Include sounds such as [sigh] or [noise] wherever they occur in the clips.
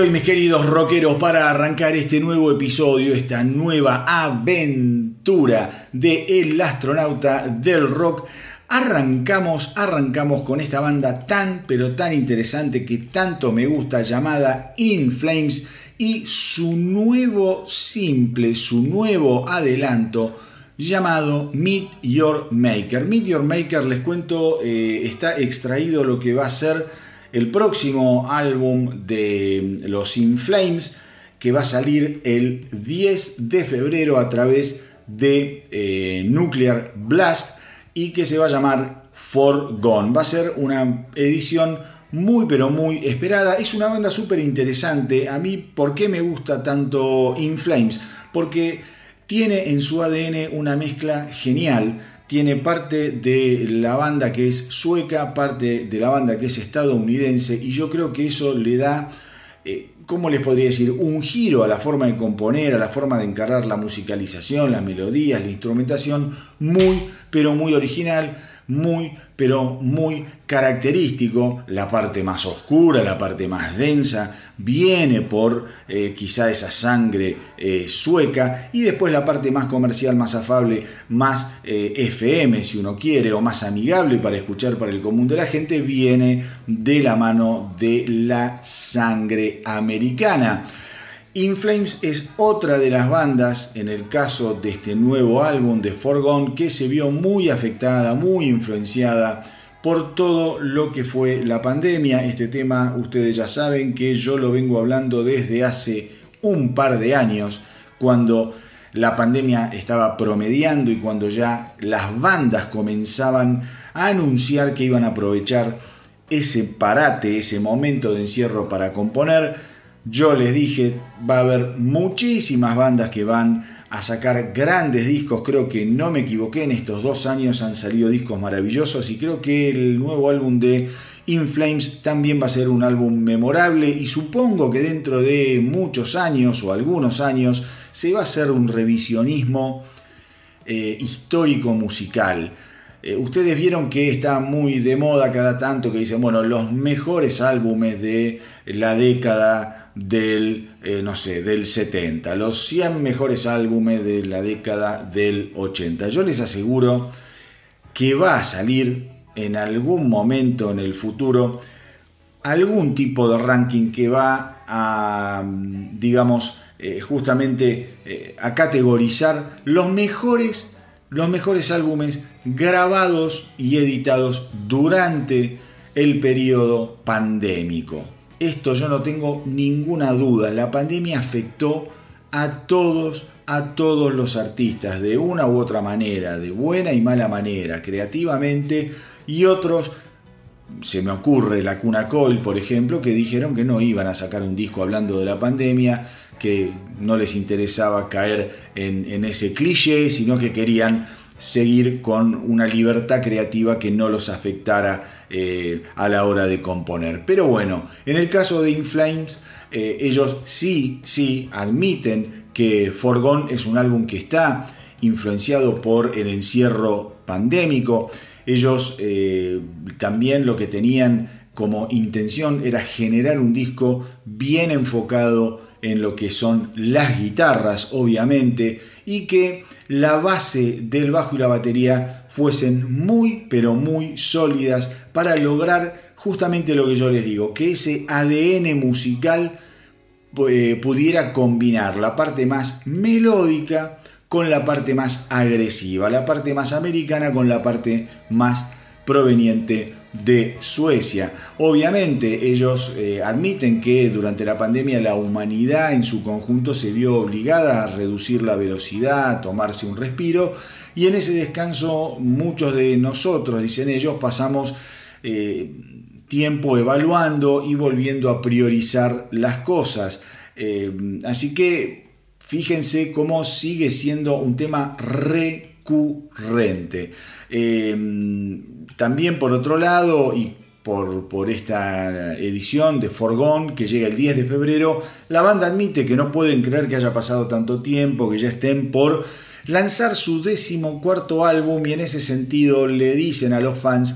Y hoy mis queridos rockeros, para arrancar este nuevo episodio, esta nueva aventura de El astronauta del rock, arrancamos, arrancamos con esta banda tan pero tan interesante que tanto me gusta llamada In Flames y su nuevo simple, su nuevo adelanto llamado Meet Your Maker. Meet Your Maker, les cuento, eh, está extraído lo que va a ser el próximo álbum de los In Flames que va a salir el 10 de febrero a través de eh, Nuclear Blast y que se va a llamar Gone. Va a ser una edición muy pero muy esperada. Es una banda súper interesante. A mí, ¿por qué me gusta tanto In Flames? Porque tiene en su ADN una mezcla genial tiene parte de la banda que es sueca, parte de la banda que es estadounidense, y yo creo que eso le da, eh, ¿cómo les podría decir?, un giro a la forma de componer, a la forma de encarar la musicalización, las melodías, la instrumentación, muy, pero muy original, muy, pero muy característico. La parte más oscura, la parte más densa, viene por eh, quizá esa sangre eh, sueca. Y después la parte más comercial, más afable, más eh, FM si uno quiere, o más amigable para escuchar para el común de la gente, viene de la mano de la sangre americana. In Flames es otra de las bandas, en el caso de este nuevo álbum de Forgone, que se vio muy afectada, muy influenciada por todo lo que fue la pandemia. Este tema ustedes ya saben que yo lo vengo hablando desde hace un par de años, cuando la pandemia estaba promediando y cuando ya las bandas comenzaban a anunciar que iban a aprovechar ese parate, ese momento de encierro para componer yo les dije, va a haber muchísimas bandas que van a sacar grandes discos. Creo que no me equivoqué, en estos dos años han salido discos maravillosos y creo que el nuevo álbum de In Flames también va a ser un álbum memorable y supongo que dentro de muchos años o algunos años se va a hacer un revisionismo eh, histórico musical. Eh, ustedes vieron que está muy de moda cada tanto que dicen, bueno, los mejores álbumes de la década del, eh, no sé, del 70, los 100 mejores álbumes de la década del 80. Yo les aseguro que va a salir en algún momento en el futuro algún tipo de ranking que va a, digamos, eh, justamente eh, a categorizar los mejores, los mejores álbumes grabados y editados durante el periodo pandémico. Esto yo no tengo ninguna duda. La pandemia afectó a todos, a todos los artistas, de una u otra manera, de buena y mala manera, creativamente, y otros, se me ocurre la Cuna Coil, por ejemplo, que dijeron que no iban a sacar un disco hablando de la pandemia, que no les interesaba caer en, en ese cliché, sino que querían seguir con una libertad creativa que no los afectara eh, a la hora de componer. Pero bueno, en el caso de Inflames, eh, ellos sí, sí admiten que Forgone es un álbum que está influenciado por el encierro pandémico. Ellos eh, también lo que tenían como intención era generar un disco bien enfocado en lo que son las guitarras, obviamente, y que la base del bajo y la batería fuesen muy, pero muy sólidas para lograr justamente lo que yo les digo, que ese ADN musical eh, pudiera combinar la parte más melódica con la parte más agresiva, la parte más americana con la parte más proveniente de Suecia. Obviamente ellos eh, admiten que durante la pandemia la humanidad en su conjunto se vio obligada a reducir la velocidad, a tomarse un respiro y en ese descanso muchos de nosotros, dicen ellos, pasamos eh, tiempo evaluando y volviendo a priorizar las cosas. Eh, así que fíjense cómo sigue siendo un tema recurrente. También por otro lado, y por, por, esta edición de Forgón que llega el 10 de febrero, la banda admite que no pueden creer que haya pasado tanto tiempo, que ya estén por lanzar su décimo cuarto álbum y en ese sentido le dicen a los fans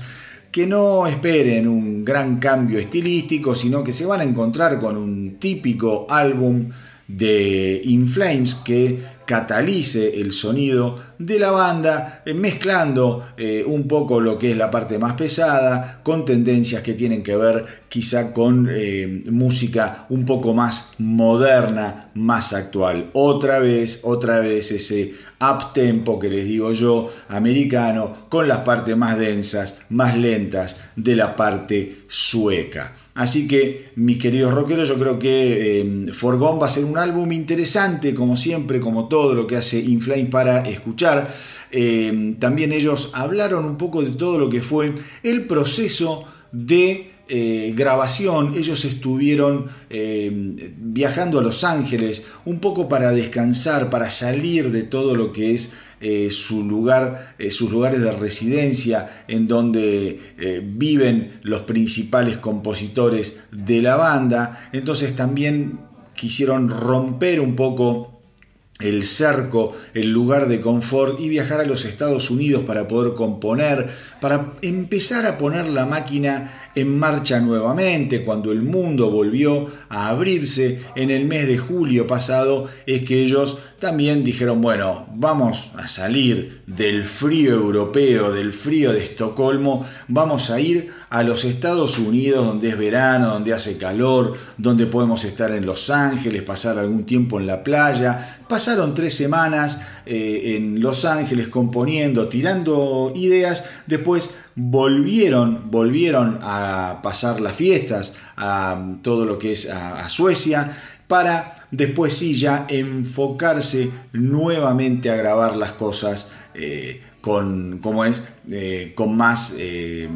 que no esperen un gran cambio estilístico, sino que se van a encontrar con un típico álbum de In Flames que catalice el sonido de la banda, eh, mezclando eh, un poco lo que es la parte más pesada, con tendencias que tienen que ver quizá con eh, música un poco más moderna, más actual. Otra vez, otra vez ese up tempo que les digo yo, americano, con las partes más densas, más lentas de la parte sueca. Así que, mis queridos rockeros, yo creo que eh, Forgone va a ser un álbum interesante, como siempre, como todo lo que hace Inflame para escuchar. Eh, también ellos hablaron un poco de todo lo que fue el proceso de eh, grabación, ellos estuvieron eh, viajando a Los Ángeles un poco para descansar, para salir de todo lo que es eh, su lugar, sus lugares de residencia, en donde viven los principales compositores de la banda. Entonces también quisieron romper un poco el cerco, el lugar de confort y viajar a los Estados Unidos para poder componer, para empezar a poner la máquina en marcha nuevamente cuando el mundo volvió a abrirse en el mes de julio pasado es que ellos también dijeron bueno vamos a salir del frío europeo del frío de Estocolmo vamos a ir a los Estados Unidos donde es verano donde hace calor donde podemos estar en Los Ángeles pasar algún tiempo en la playa. Pasaron tres semanas eh, en Los Ángeles componiendo tirando ideas después volvieron, volvieron a pasar las fiestas, a todo lo que es a, Suecia, para después sí ya enfocarse nuevamente a grabar las cosas eh, con, es, eh, con, más, eh,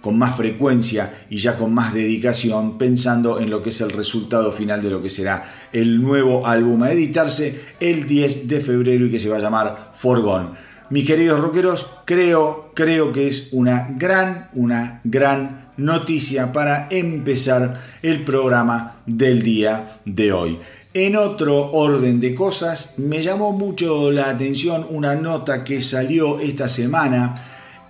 con más frecuencia y ya con más dedicación, pensando en lo que es el resultado final de lo que será el nuevo álbum a editarse el 10 de febrero y que se va a llamar Forgone. Mis queridos rockeros, creo, creo que es una gran, una gran noticia para empezar el programa del día de hoy. En otro orden de cosas, me llamó mucho la atención una nota que salió esta semana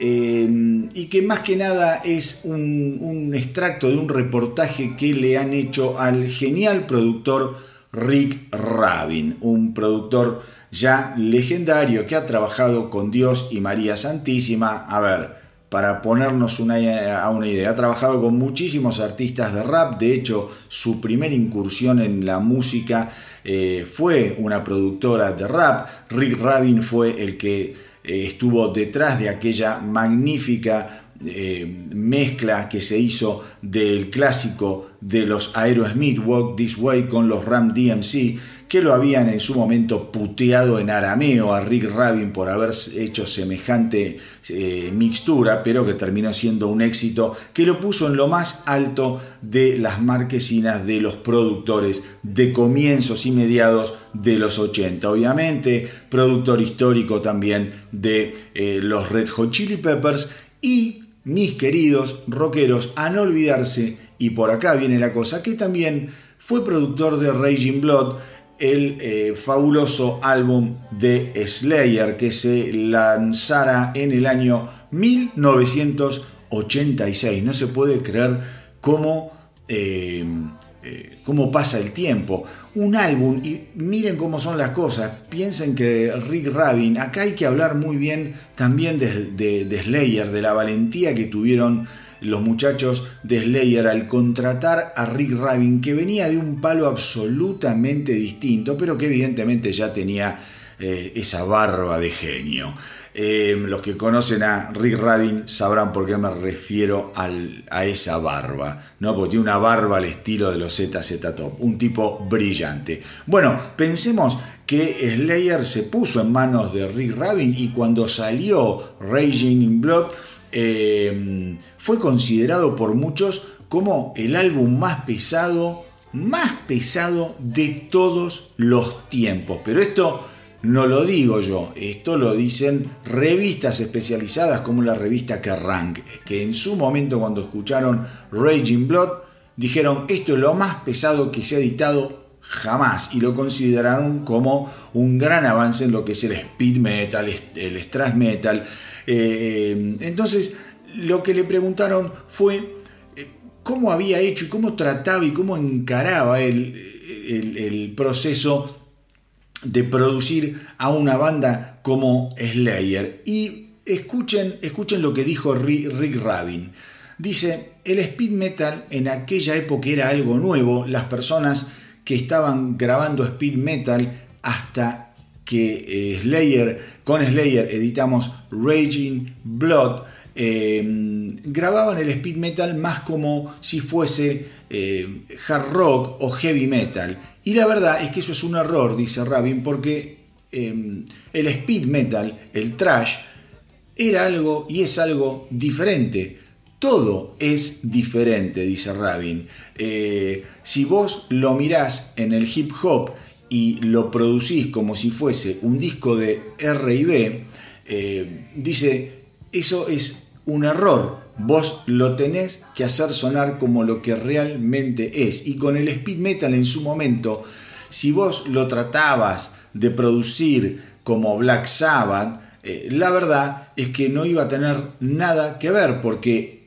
eh, y que más que nada es un, un extracto de un reportaje que le han hecho al genial productor Rick Rabin, un productor ya legendario que ha trabajado con Dios y María Santísima. A ver, para ponernos una, a una idea, ha trabajado con muchísimos artistas de rap, de hecho su primera incursión en la música eh, fue una productora de rap, Rick Rabin fue el que eh, estuvo detrás de aquella magnífica eh, mezcla que se hizo del clásico de los Aerosmith Walk This Way con los Ram DMC que lo habían en su momento puteado en arameo a Rick Rabin por haber hecho semejante eh, mixtura, pero que terminó siendo un éxito que lo puso en lo más alto de las marquesinas de los productores de comienzos y mediados de los 80. Obviamente, productor histórico también de eh, los Red Hot Chili Peppers y mis queridos rockeros, a no olvidarse, y por acá viene la cosa, que también fue productor de Raging Blood, el eh, fabuloso álbum de Slayer que se lanzara en el año 1986. No se puede creer cómo, eh, eh, cómo pasa el tiempo. Un álbum, y miren cómo son las cosas, piensen que Rick Rabin, acá hay que hablar muy bien también de Slayer, de la valentía que tuvieron los muchachos de Slayer al contratar a Rick Rabin, que venía de un palo absolutamente distinto, pero que evidentemente ya tenía eh, esa barba de genio. Eh, los que conocen a Rick Rabin sabrán por qué me refiero a esa barba, ¿no? Porque tiene una barba al estilo de los ZZ Top, un tipo brillante. Bueno, pensemos que Slayer se puso en manos de Rick Rabin y cuando salió Raging in Blood, eh, fue considerado por muchos como el álbum más pesado, más pesado de todos los tiempos. Pero esto no lo digo yo, esto lo dicen revistas especializadas como la revista Kerrang, que en su momento cuando escucharon Raging Blood dijeron esto es lo más pesado que se ha editado jamás y lo consideraron como un gran avance en lo que es el speed metal, el thrash metal. Eh, entonces, lo que le preguntaron fue eh, cómo había hecho y cómo trataba y cómo encaraba el, el, proceso de producir a una banda como Slayer. Y escuchen, escuchen lo que dijo Rick Rabin. Dice, el speed metal en aquella época era algo nuevo, las personas que estaban grabando speed metal hasta que eh, Slayer, con Slayer editamos Raging Blood, eh, grababan el speed metal más como si fuese eh, hard rock o heavy metal. Y la verdad es que eso es un error, dice Rabin, porque el speed metal, el trash, era algo y es algo diferente. Todo es diferente, dice Rabin. Eh, si vos lo mirás en el hip hop y lo producís como si fuese un disco de RB, eh, dice, eso es un error. Vos lo tenés que hacer sonar como lo que realmente es. Y con el speed metal en su momento, si vos lo tratabas de producir como Black Sabbath, eh, la verdad es que no iba a tener nada que ver porque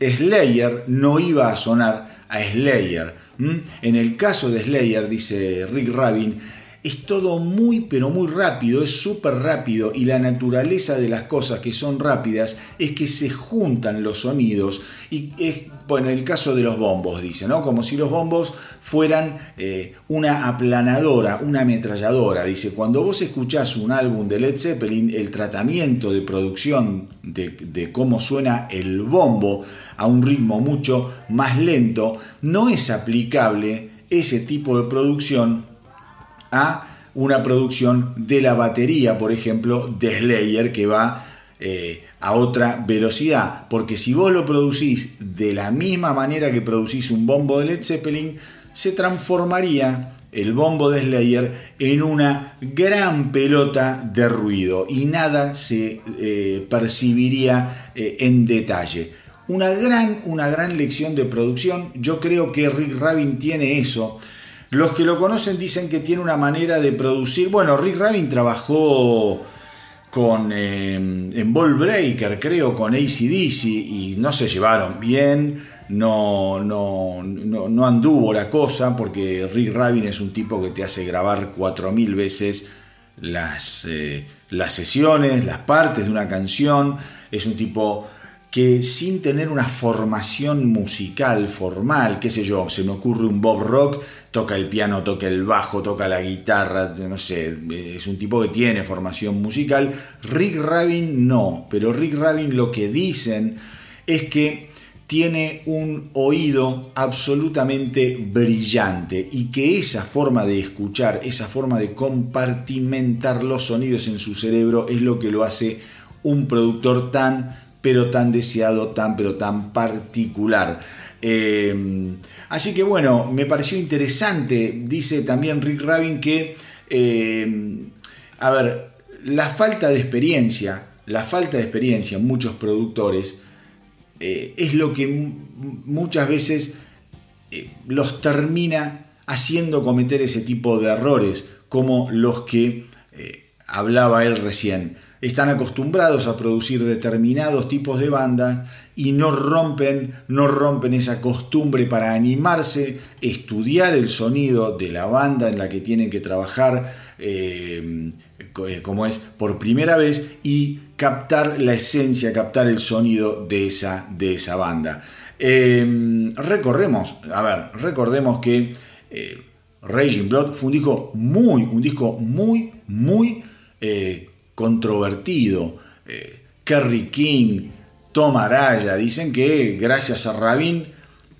Slayer no iba a sonar a Slayer. En el caso de Slayer, dice Rick Rabin, es todo muy pero muy rápido, es súper rápido y la naturaleza de las cosas que son rápidas es que se juntan los sonidos y es, bueno, el caso de los bombos, dice, ¿no? Como si los bombos fueran eh, una aplanadora, una ametralladora, dice, cuando vos escuchás un álbum de Led Zeppelin, el tratamiento de producción de cómo suena el bombo a un ritmo mucho más lento, no es aplicable ese tipo de producción a una producción de la batería, por ejemplo, de Slayer, que va eh, a otra velocidad. Porque si vos lo producís de la misma manera que producís un bombo de Led Zeppelin, se transformaría el bombo de Slayer en una gran pelota de ruido y nada se eh, percibiría eh, en detalle. Una gran, una gran lección de producción. Yo creo que Rick Rabin tiene eso los que lo conocen dicen que tiene una manera de producir. Bueno, Rick Rabin trabajó con eh, en Ball Breaker, creo, con ACDC y no se llevaron bien. No, no, no, anduvo la cosa porque Rick Rabin es un tipo que te hace grabar 4.000 veces las, eh, las sesiones, las partes de una canción. Es un tipo que sin tener una formación musical formal, qué sé yo, se me ocurre un Bob Rock, toca el piano, toca el bajo, toca la guitarra, no sé, es un tipo que tiene formación musical. Rick Rabin no, pero Rick Rabin lo que dicen es que tiene un oído absolutamente brillante y que esa forma de escuchar, esa forma de compartimentar los sonidos en su cerebro es lo que lo hace un productor tan pero tan deseado, tan, pero tan particular. Eh, así que bueno, me pareció interesante, dice también Rick Rabin que, eh, a ver, la falta de experiencia, la falta de experiencia en muchos productores eh, es lo que muchas veces los termina haciendo cometer ese tipo de errores, como los que hablaba él recién están acostumbrados a producir determinados tipos de bandas y no rompen, no rompen esa costumbre para animarse, estudiar el sonido de la banda en la que tienen que trabajar, eh, eh, como es por primera vez, y captar la esencia, captar el sonido de esa, de esa banda. Eh, recorremos, a ver, recordemos que Raging Blood fue un disco muy, un disco muy, muy controvertido. Eh, Kerry King, Tom Araya, dicen que gracias a Rabin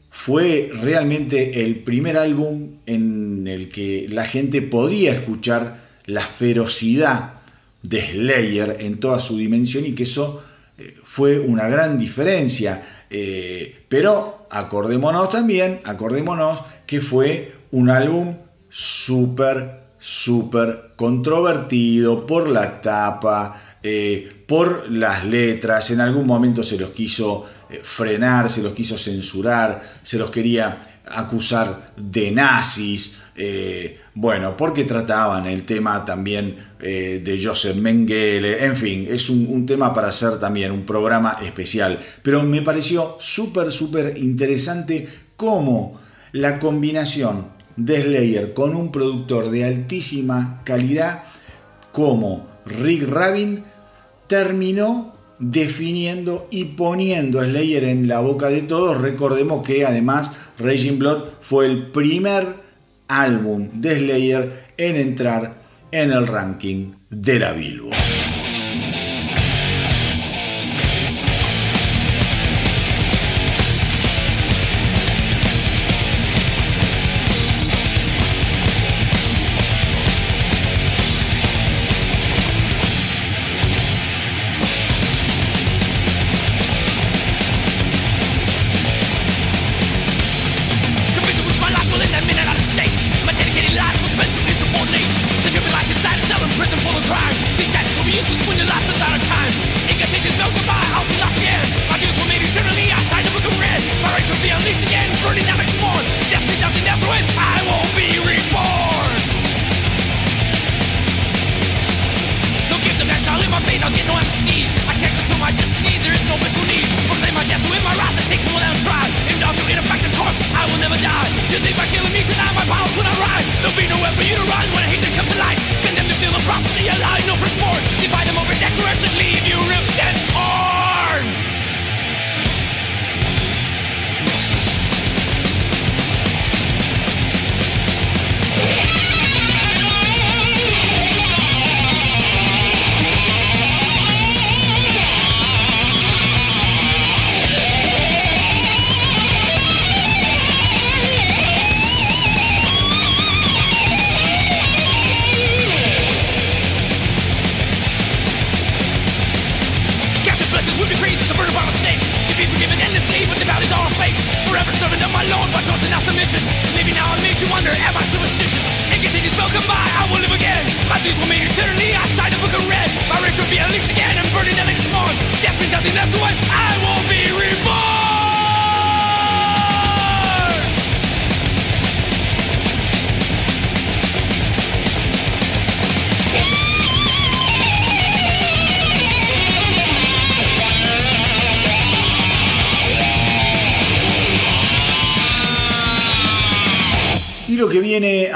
fue realmente el primer álbum en el que la gente podía escuchar la ferocidad de Slayer en toda su dimensión y que eso eh, fue una gran diferencia. Eh, pero acordémonos también, acordémonos que fue un álbum súper súper controvertido por la tapa, eh, por las letras, en algún momento se los quiso eh, frenar, se los quiso censurar, se los quería acusar de nazis, eh, bueno, porque trataban el tema también de Joseph Mengele, en fin, es un, un, tema para hacer también un programa especial, pero me pareció súper, súper interesante cómo la combinación de Slayer con un productor de altísima calidad como Rick Rabin terminó definiendo y poniendo a Slayer en la boca de todos. Recordemos que además Raging Blood fue el primer álbum de Slayer en entrar en el ranking de la Billboard.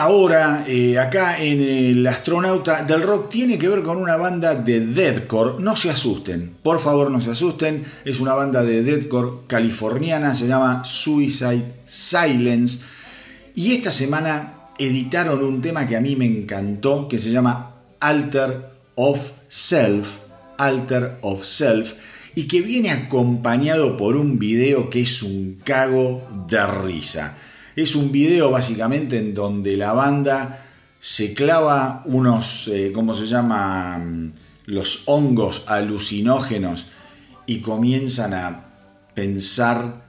Ahora eh, acá en el astronauta del rock tiene que ver con una banda de deathcore. No se asusten, por favor no se asusten. Es una banda de deathcore californiana, se llama Suicide Silence. Y esta semana editaron un tema que a mí me encantó, que se llama Alter of Self. Alter of Self. Y que viene acompañado por un video que es un cago de risa. Es un video básicamente en donde la banda se clava unos, eh, ¿cómo se llama? Los hongos alucinógenos y comienzan a pensar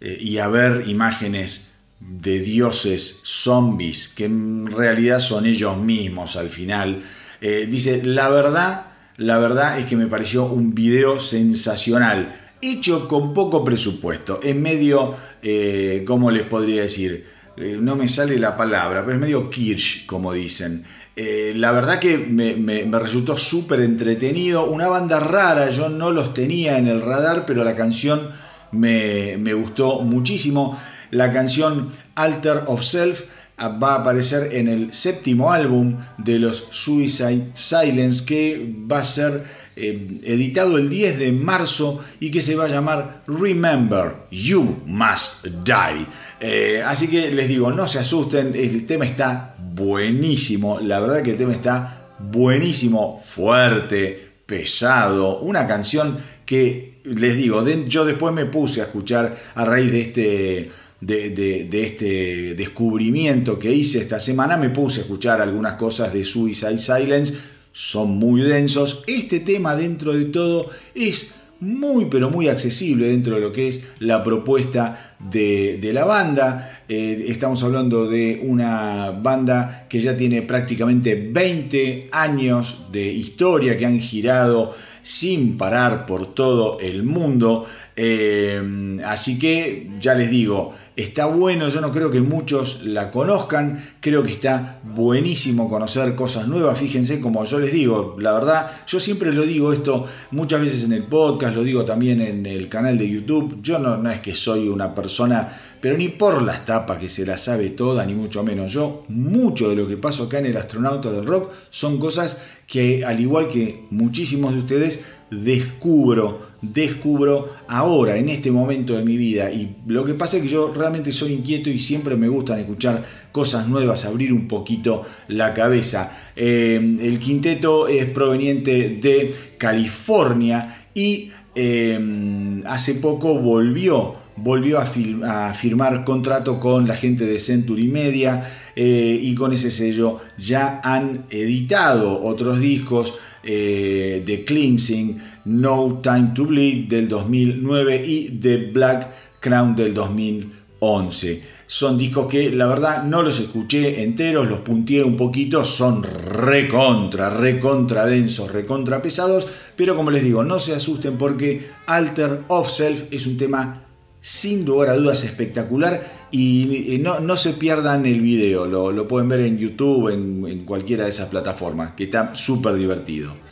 eh, y a ver imágenes de dioses zombies que en realidad son ellos mismos al final. Eh, dice, la verdad, la verdad es que me pareció un video sensacional, hecho con poco presupuesto, en medio eh, ¿cómo les podría decir? Eh, no me sale la palabra, pero es medio Kirsch, como dicen. Eh, la verdad que me, resultó súper entretenido, una banda rara, yo no los tenía en el radar, pero la canción me, me gustó muchísimo. La canción Alter of Self ah, va a aparecer en el séptimo álbum de los Suicide Silence, que va a ser eh, editado el 10 de marzo y que se va a llamar Remember, You Must Die. Eh, así que les digo, no se asusten, el tema está buenísimo, la verdad que el tema está buenísimo, fuerte, pesado, una canción que les digo, yo después me puse a escuchar a raíz de este... de, este descubrimiento que hice esta semana, me puse a escuchar algunas cosas de Suicide Silence son muy densos. Este tema dentro de todo es muy pero muy accesible dentro de lo que es la propuesta de, la banda. Eh, estamos hablando de una banda que ya tiene prácticamente 20 años de historia, que han girado sin parar por todo el mundo. Eh, así que ya les digo, Está bueno, yo no creo que muchos la conozcan, creo que está buenísimo conocer cosas nuevas, fíjense como yo les digo, la verdad, yo siempre lo digo esto muchas veces en el podcast, lo digo también en el canal de YouTube, yo no, no es que soy una persona, pero ni por las tapas que se la sabe toda, ni mucho menos, yo mucho de lo que paso acá en el astronauta del rock son cosas que al igual que muchísimos de ustedes descubro, descubro ahora, en este momento de mi vida. Y lo que pasa es que yo realmente soy inquieto y siempre me gustan escuchar cosas nuevas, abrir un poquito la cabeza. Eh, el quinteto es proveniente de California y eh, hace poco volvió volvió a, firmar contrato con la gente de Century Media eh, y con ese sello ya han editado otros discos eh, de Cleansing, No Time to Bleed del 2009 y The Black Crown del 2011. 11. Son discos que la verdad no los escuché enteros, los punteé un poquito, son recontra, recontra densos, recontra pesados, pero como les digo, no se asusten porque Alter of Self es un tema sin lugar a dudas espectacular y no, se pierdan el video, lo, pueden ver en YouTube, en, en cualquiera de esas plataformas, que está súper divertido.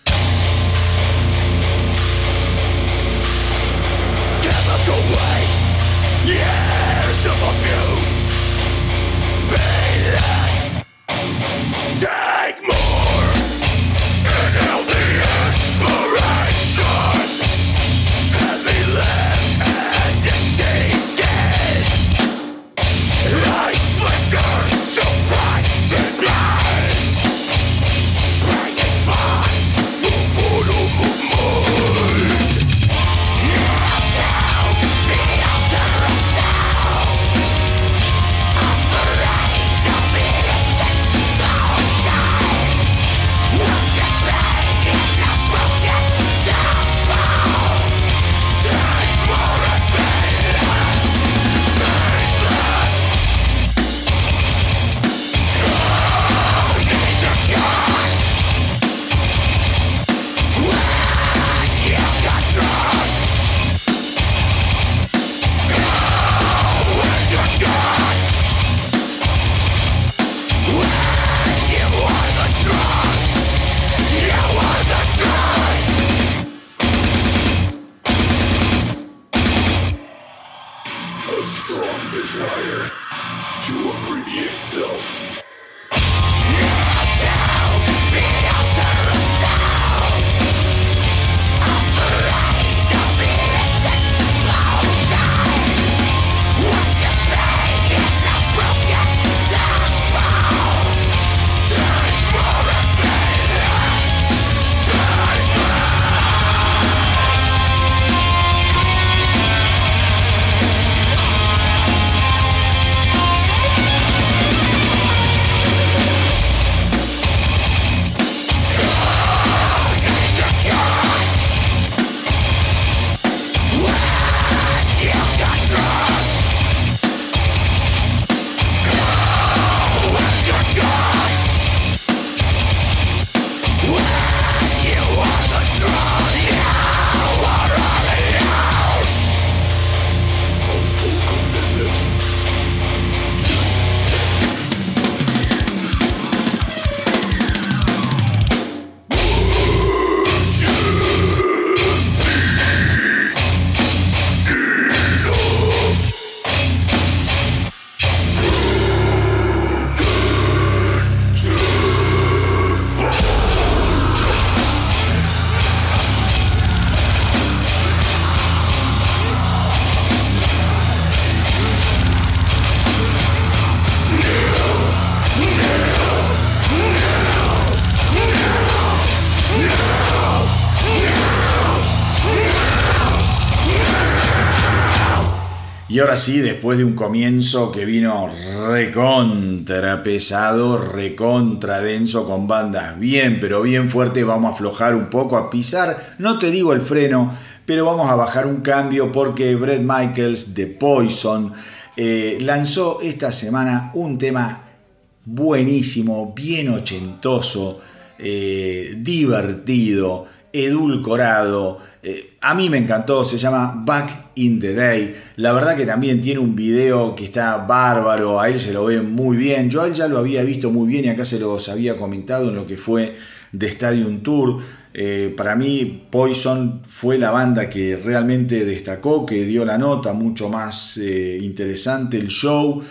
Y ahora sí, después de un comienzo que vino recontra pesado, recontra denso, con bandas bien, pero bien fuerte, vamos a aflojar un poco, a pisar, no te digo el freno, pero vamos a bajar un cambio porque Brett Michaels de Poison eh, lanzó esta semana un tema buenísimo, bien ochentoso, eh, divertido, edulcorado. Eh, a mí me encantó, se llama Back in the Day. La verdad que también tiene un video que está bárbaro, a él se lo ve muy bien. Yo a él ya lo había visto muy bien y acá se los había comentado en lo que fue de Stadium Tour. Eh, para mí Poison fue la banda que realmente destacó, que dio la nota, mucho más eh, interesante el show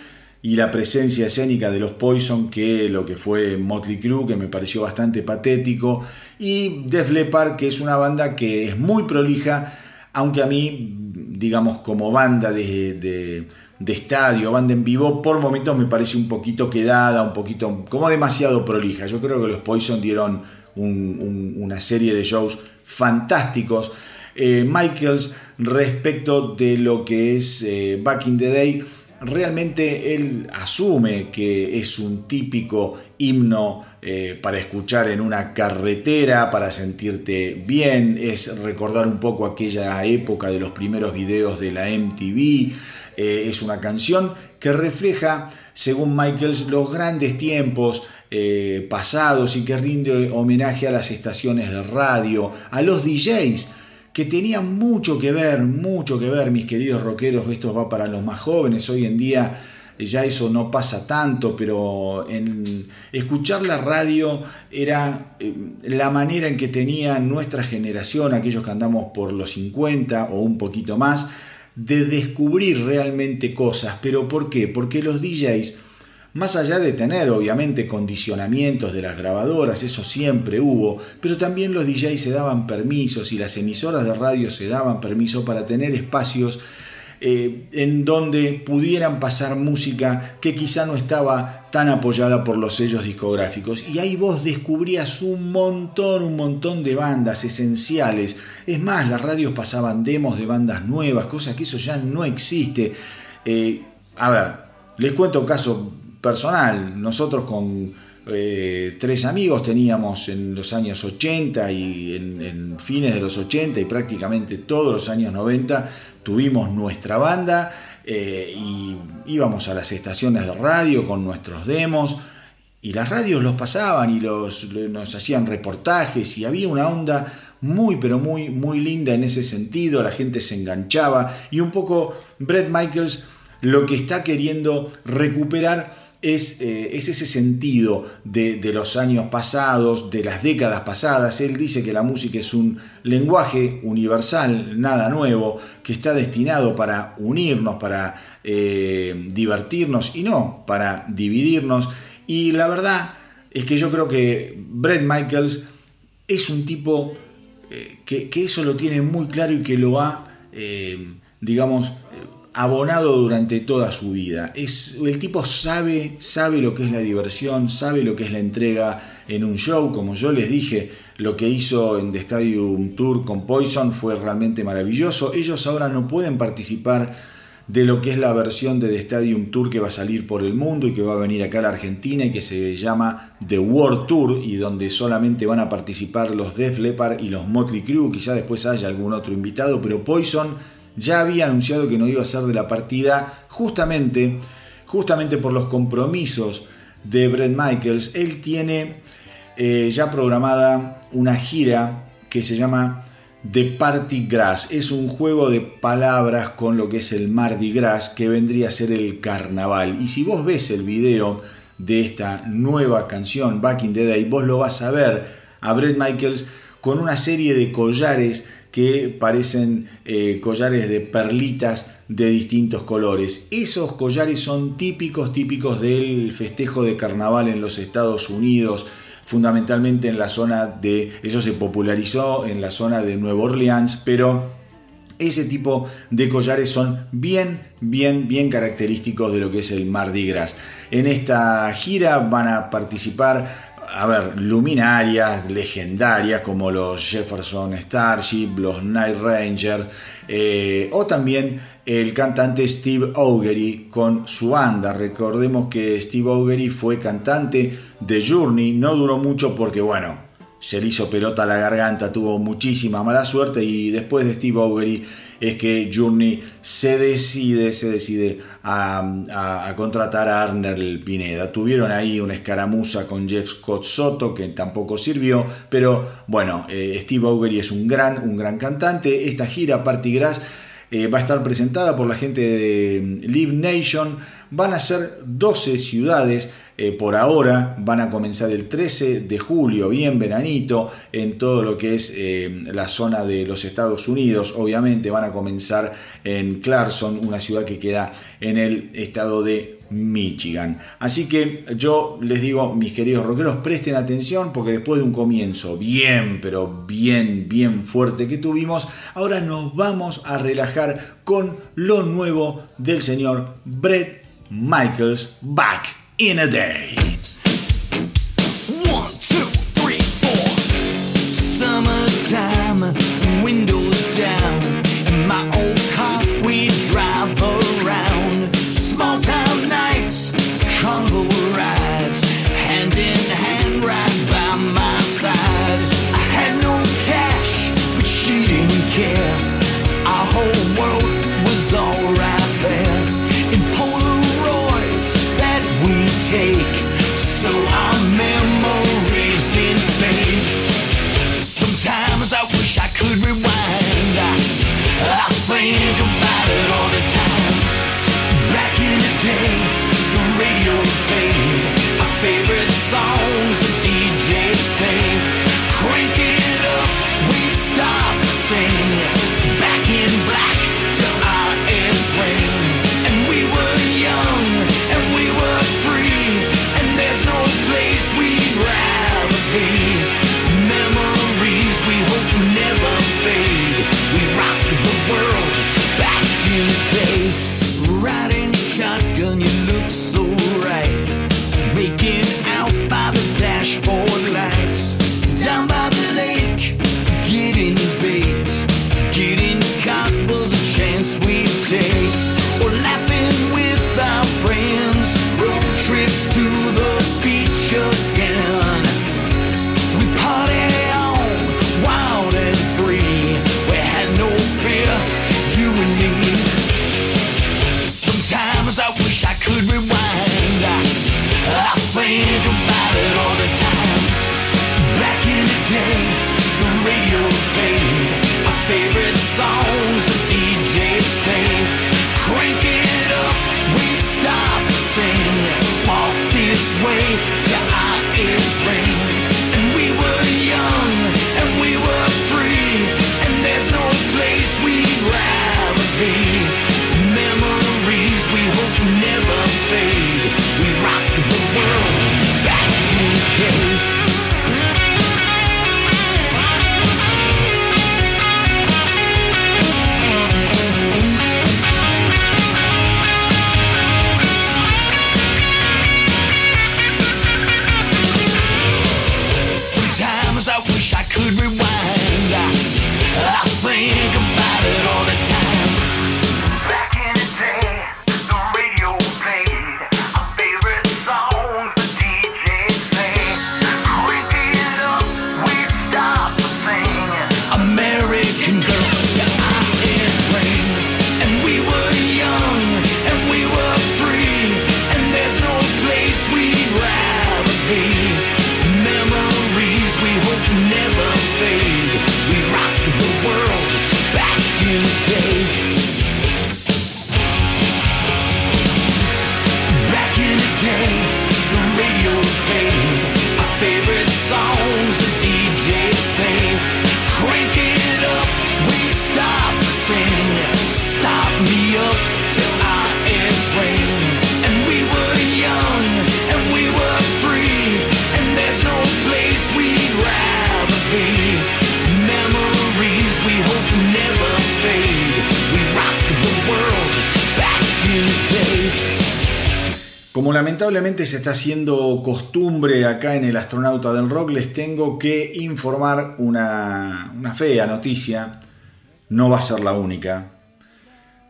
y la presencia escénica de los Poison que lo que fue Motley Crue, que me pareció bastante patético, y Def Leppard, que es una banda que es muy prolija, aunque a mí, digamos, como banda de, estadio, banda en vivo, por momentos me parece un poquito quedada, un poquito, como demasiado prolija. Yo creo que los Poison dieron una serie de shows fantásticos. Eh, Michaels, respecto de lo que es eh, Back in the Day, realmente él asume que es un típico himno eh, para escuchar en una carretera, para sentirte bien, es recordar un poco aquella época de los primeros videos de la MTV, eh, es una canción que refleja, según Michaels, los grandes tiempos eh, pasados y que rinde homenaje a las estaciones de radio, a los DJs, que tenían mucho que ver, mucho que ver, mis queridos rockeros, esto va para los más jóvenes, hoy en día ya eso no pasa tanto, pero en escuchar la radio era eh, la manera en que tenía nuestra generación, aquellos que andamos por los 50 o un poquito más, de descubrir realmente cosas. ¿Pero por qué? Porque los DJs más allá de tener obviamente condicionamientos de las grabadoras, eso siempre hubo, pero también los DJs se daban permisos y las emisoras de radio se daban permiso para tener espacios eh, en donde pudieran pasar música que quizá no estaba tan apoyada por los sellos discográficos. Y ahí vos descubrías un montón, un montón de bandas esenciales. Es más, las radios pasaban demos de bandas nuevas, cosas que eso ya no existe. Eh, a ver, les cuento un caso personal. Nosotros con eh, tres amigos teníamos en los años 80 y en, fines de los 80 y prácticamente todos los años 90 tuvimos nuestra banda eh, y íbamos a las estaciones de radio con nuestros demos y las radios los pasaban y los, nos hacían reportajes y había una onda muy pero muy muy linda en ese sentido, la gente se enganchaba y un poco Brett Michaels lo que está queriendo recuperar eh, es, ese sentido de, los años pasados, de las décadas pasadas. Él dice que la música es un lenguaje universal, nada nuevo, que está destinado para unirnos, para eh, divertirnos y no para dividirnos. Y la verdad es que yo creo que Brett Michaels es un tipo eh, que, que, eso lo tiene muy claro y que lo ha, digamos, abonado durante toda su vida. Es, el tipo sabe, sabe lo que es la diversión, sabe lo que es la entrega en un show. Como yo les dije, lo que hizo en The Stadium Tour con Poison fue realmente maravilloso. Ellos ahora no pueden participar de lo que es la versión de The Stadium Tour que va a salir por el mundo y que va a venir acá a la Argentina y que se llama The World Tour y donde solamente van a participar los Def Leppard y los Motley Crue, quizá después haya algún otro invitado, pero Poison ya había anunciado que no iba a ser de la partida justamente, justamente por los compromisos de Brett Michaels. Él tiene eh, ya programada una gira que se llama The Party Grass. Es un juego de palabras con lo que es el Mardi Gras, que vendría a ser el carnaval. Y si vos ves el video de esta nueva canción, Back in the Day, vos lo vas a ver a Brett Michaels con una serie de collares que parecen eh, collares de perlitas de distintos colores. Esos collares son típicos, típicos del festejo de carnaval en los Estados Unidos, fundamentalmente en la zona de, eso se popularizó en la zona de Nueva Orleans, pero ese tipo de collares son bien, bien, bien característicos de lo que es el Mardi Gras. En esta gira van a participar a ver, luminarias legendarias como los Jefferson Starship, los Night Rangers, eh, o también el cantante Steve Augery con su banda. Recordemos que Steve Augery fue cantante de Journey, no duró mucho porque, bueno, se le hizo pelota a la garganta, tuvo muchísima mala suerte y después de Steve Augery es que Journey se decide, se decide a, contratar a Arner Pineda. Tuvieron ahí una escaramuza con Jeff Scott Soto que tampoco sirvió, pero bueno, eh, Steve Augery es un gran, un gran cantante. Esta gira Party Grass eh, va a estar presentada por la gente de Live Nation. Van a ser 12 ciudades eh, por ahora van a comenzar el 13 de julio, bien veranito, en todo lo que es eh, la zona de los Estados Unidos. Obviamente van a comenzar en Clarkson, una ciudad que queda en el estado de Michigan. Así que yo les digo, mis queridos rockeros, presten atención porque después de un comienzo bien, pero bien, bien fuerte que tuvimos, ahora nos vamos a relajar con lo nuevo del señor Brett Michaels Back in a day. One, two, three, four. Summertime, windows se está haciendo costumbre acá en el astronauta del rock, les tengo que informar una, fea noticia. No va a ser la única.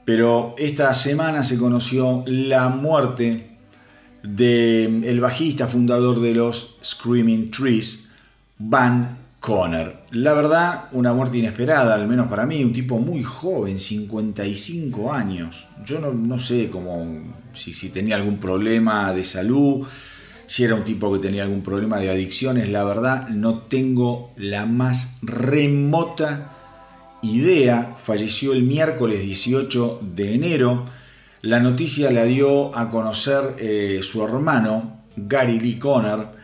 Pero esta semana se conoció la muerte del bajista fundador de los Screaming Trees, Van Conner. La verdad, una muerte inesperada, al menos para mí, un tipo muy joven, 55 años. Yo no, sé cómo si, tenía algún problema de salud, si era un tipo que tenía algún problema de adicciones, la verdad no tengo la más remota idea. Falleció el miércoles 18 de enero. La noticia la dio a conocer eh, su hermano, Gary Lee Conner,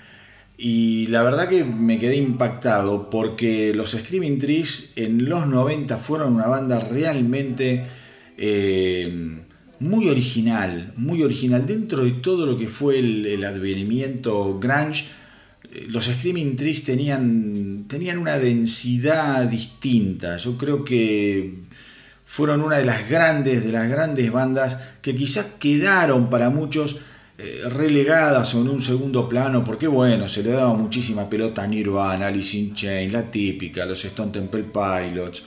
y la verdad que me quedé impactado porque los Screaming Trees en los 90 fueron una banda realmente... Eh, muy original, muy original. Dentro de todo lo que fue el, advenimiento grunge, eh, los Screaming Trees tenían, tenían una densidad distinta. Yo creo que fueron una de las grandes, de las grandes bandas que quizás quedaron para muchos relegadas o en un segundo plano, porque bueno, se le daba muchísima pelota a Nirvana, Alice in Chains, la típica, los Stone Temple Pilots,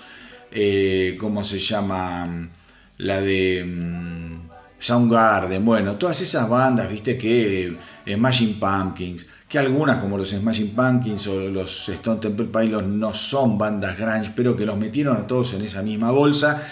eh, ¿cómo se llama? la de mm, Soundgarden, bueno, todas esas bandas, viste, que eh, Smashing Pumpkins, que algunas como los Smashing Pumpkins o los Stone Temple Pilots no son bandas grunge, pero que los metieron a todos en esa misma bolsa.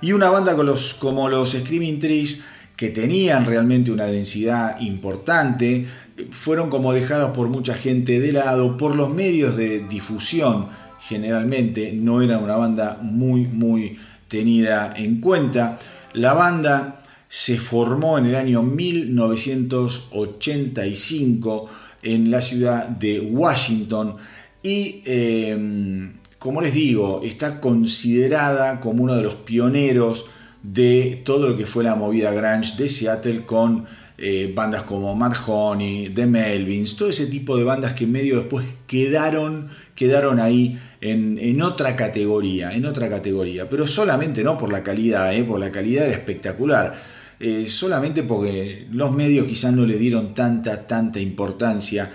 Y una banda con los, como los Screaming Trees, que tenían realmente una densidad importante, fueron como dejadas por mucha gente de lado, por los medios de difusión generalmente, no era una banda muy, muy tenida en cuenta. La banda se formó en el año 1985 en la ciudad de Washington y em, como les digo, está considerada como uno de los pioneros de todo lo que fue la movida grunge de Seattle con eh, bandas como Mad Honey, The Melvins, todo ese tipo de bandas que medio después quedaron, quedaron ahí en, otra categoría, en otra categoría, pero solamente no por la calidad, eh, por la calidad era espectacular. Eh, solamente porque los medios quizás no le dieron tanta, tanta importancia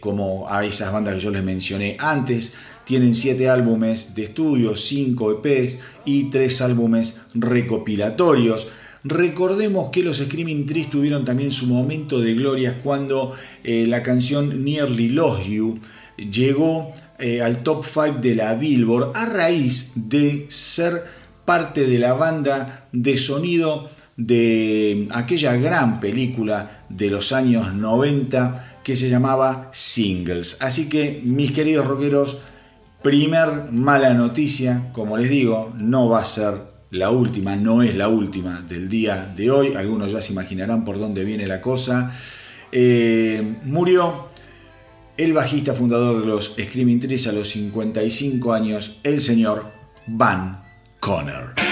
como a esas bandas que yo les mencioné antes. Tienen 7 álbumes de estudio, 5 EPs y 3 álbumes recopilatorios. Recordemos que los Screaming Trees tuvieron también su momento de gloria cuando eh, la canción Nearly Lost You llegó eh, al top 5 de la Billboard a raíz de ser parte de la banda de sonido de aquella gran película de los años 90 que se llamaba Singles. Así que mis queridos rockeros, Primer mala noticia, como les digo, no va a ser la última, no es la última del día de hoy. Algunos ya se imaginarán por dónde viene la cosa. Eh, murió el bajista fundador de los Screaming Trees a los 55 años, el señor Van Conner.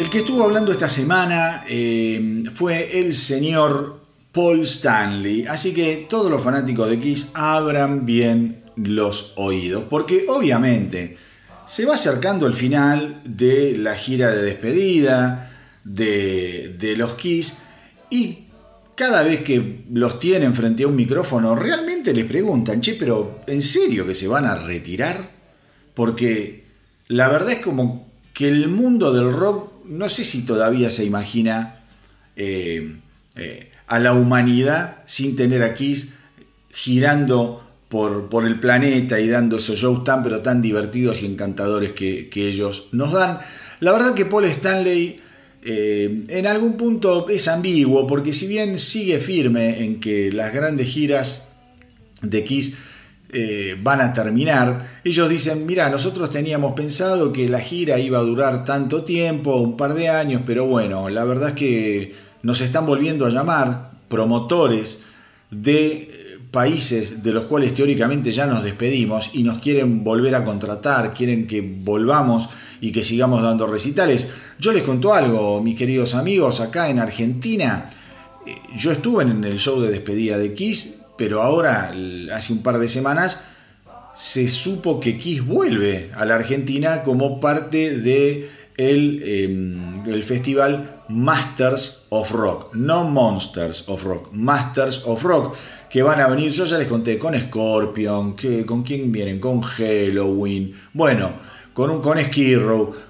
El que estuvo hablando esta semana eh, fue el señor Paul Stanley, así que todos los fanáticos de Kiss abran bien los oídos, porque obviamente se va acercando el final de la gira de despedida de, de los Kiss y cada vez que los tienen frente a un micrófono, realmente les preguntan, che, pero ¿en serio que se van a retirar? Porque la verdad es como que el mundo del rock, no sé si todavía se imagina eh, eh, a la humanidad sin tener a Kiss girando por, por, el planeta y dando esos shows tan pero tan divertidos y encantadores que, que ellos nos dan. La verdad que Paul Stanley eh, en algún punto es ambiguo, porque si bien sigue firme en que las grandes giras de Kiss eh, van a terminar, ellos dicen, mira, nosotros teníamos pensado que la gira iba a durar tanto tiempo, un par de años, pero bueno, la verdad es que nos están volviendo a llamar promotores de eh, países de los cuales teóricamente ya nos despedimos y nos quieren volver a contratar, quieren que volvamos y que sigamos dando recitales. Yo les cuento algo, mis queridos amigos, acá en Argentina, eh, yo estuve en el show de despedida de Kiss, pero ahora, hace un par de semanas, se supo que Kiss vuelve a la Argentina como parte de el, em, festival Masters of Rock, no Monsters of Rock, Masters of Rock, que van a venir, yo ya les conté, con Scorpion, que, con quién vienen, con Halloween, bueno, con, un, con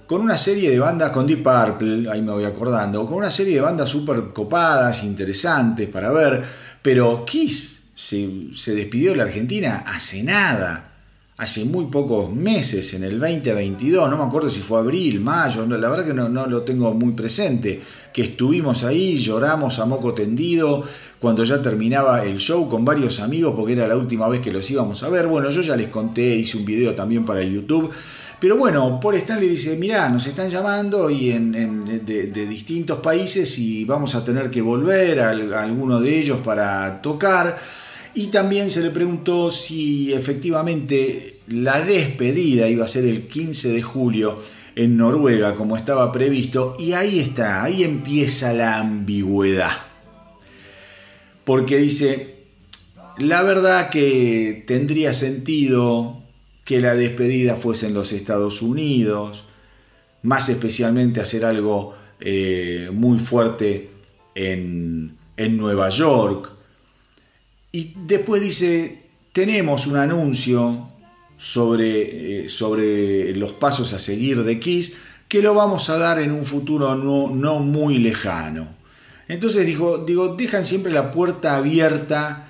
con una serie de bandas, con Deep Purple, ahí me voy acordando, con una serie de bandas súper copadas, interesantes para ver, pero Kiss se, despidió de la Argentina hace nada, hace muy pocos meses, en el 2022, no me acuerdo si fue abril, mayo, la verdad que no, lo tengo muy presente, que estuvimos ahí, lloramos a moco tendido, cuando ya terminaba el show con varios amigos, porque era la última vez que los íbamos a ver, bueno, yo ya les conté, hice un video también para YouTube, pero bueno, Paul Stanley dice, mirá, nos están llamando y en, de, distintos países y vamos a tener que volver a, alguno de ellos para tocar. Y también se le preguntó si efectivamente la despedida iba a ser el 15 de julio en Noruega, como estaba previsto. Y ahí está, ahí empieza la ambigüedad. Porque dice, la verdad que tendría sentido que la despedida fuese en los Estados Unidos, más especialmente hacer algo eh, muy fuerte en, Nueva York. Y después dice, tenemos un anuncio sobre, eh, sobre los pasos a seguir de Kiss que lo vamos a dar en un futuro no, no muy lejano. Entonces digo, digo, dejan siempre la puerta abierta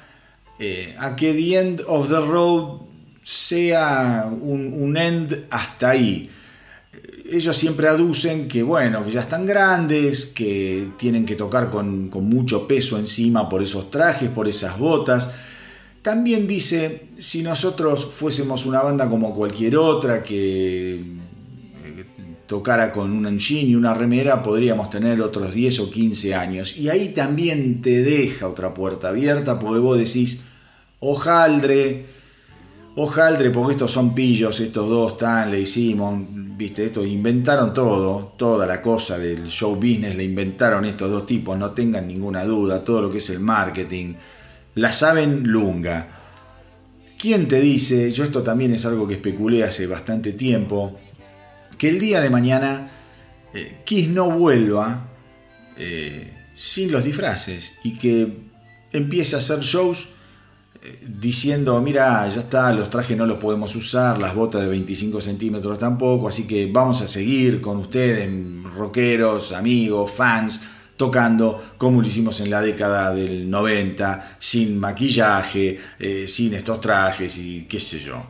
eh, a que the end of the road sea un, end hasta ahí. Ellos siempre aducen que, bueno, que ya están grandes, que tienen que tocar con, mucho peso encima por esos trajes, por esas botas. También dice, si nosotros fuésemos una banda como cualquier otra que eh, tocara con un engine y una remera, podríamos tener otros 10 o 15 años. Y ahí también te deja otra puerta abierta, porque vos decís, ojaldre, Ojaldre, porque estos son pillos, estos dos, Stanley, Simon, viste, esto inventaron todo, toda la cosa del show business, le inventaron estos dos tipos, no tengan ninguna duda, todo lo que es el marketing, la saben lunga. ¿Quién te dice, yo esto también es algo que especulé hace bastante tiempo, que el día de mañana eh, Kiss no vuelva eh, sin los disfraces y que empiece a hacer shows diciendo, mira, ya está, los trajes no los podemos usar, las botas de 25 centímetros tampoco, así que vamos a seguir con ustedes, rockeros, amigos, fans, tocando como lo hicimos en la década del 90, sin maquillaje, eh, sin estos trajes y qué sé yo.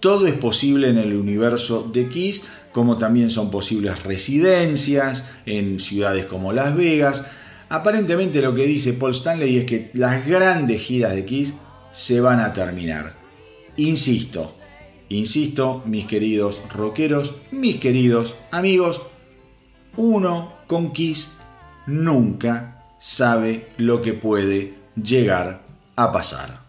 Todo es posible en el universo de Kiss, como también son posibles residencias en ciudades como Las Vegas. Aparentemente lo que dice Paul Stanley es que las grandes giras de Kiss se van a terminar. Insisto, insisto, mis queridos rockeros, mis queridos amigos, uno con Kiss nunca sabe lo que puede llegar a pasar.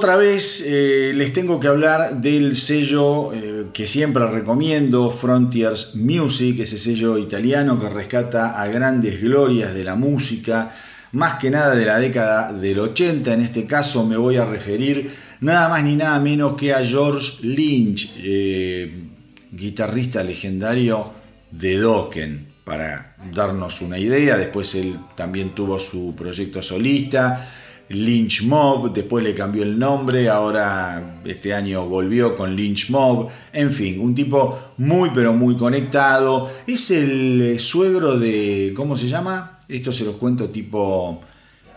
Otra vez eh, les tengo que hablar del sello eh, que siempre recomiendo, Frontiers Music, ese sello italiano que rescata a grandes glorias de la música, más que nada de la década del 80. En este caso me voy a referir nada más ni nada menos que a George Lynch, eh, guitarrista legendario de Dokken, para darnos una idea. Después él también tuvo su proyecto solista Lynch Mob, después le cambió el nombre, ahora este año volvió con Lynch Mob, en fin, un tipo muy pero muy conectado, es el eh, suegro de, ¿cómo se llama? Esto se los cuento tipo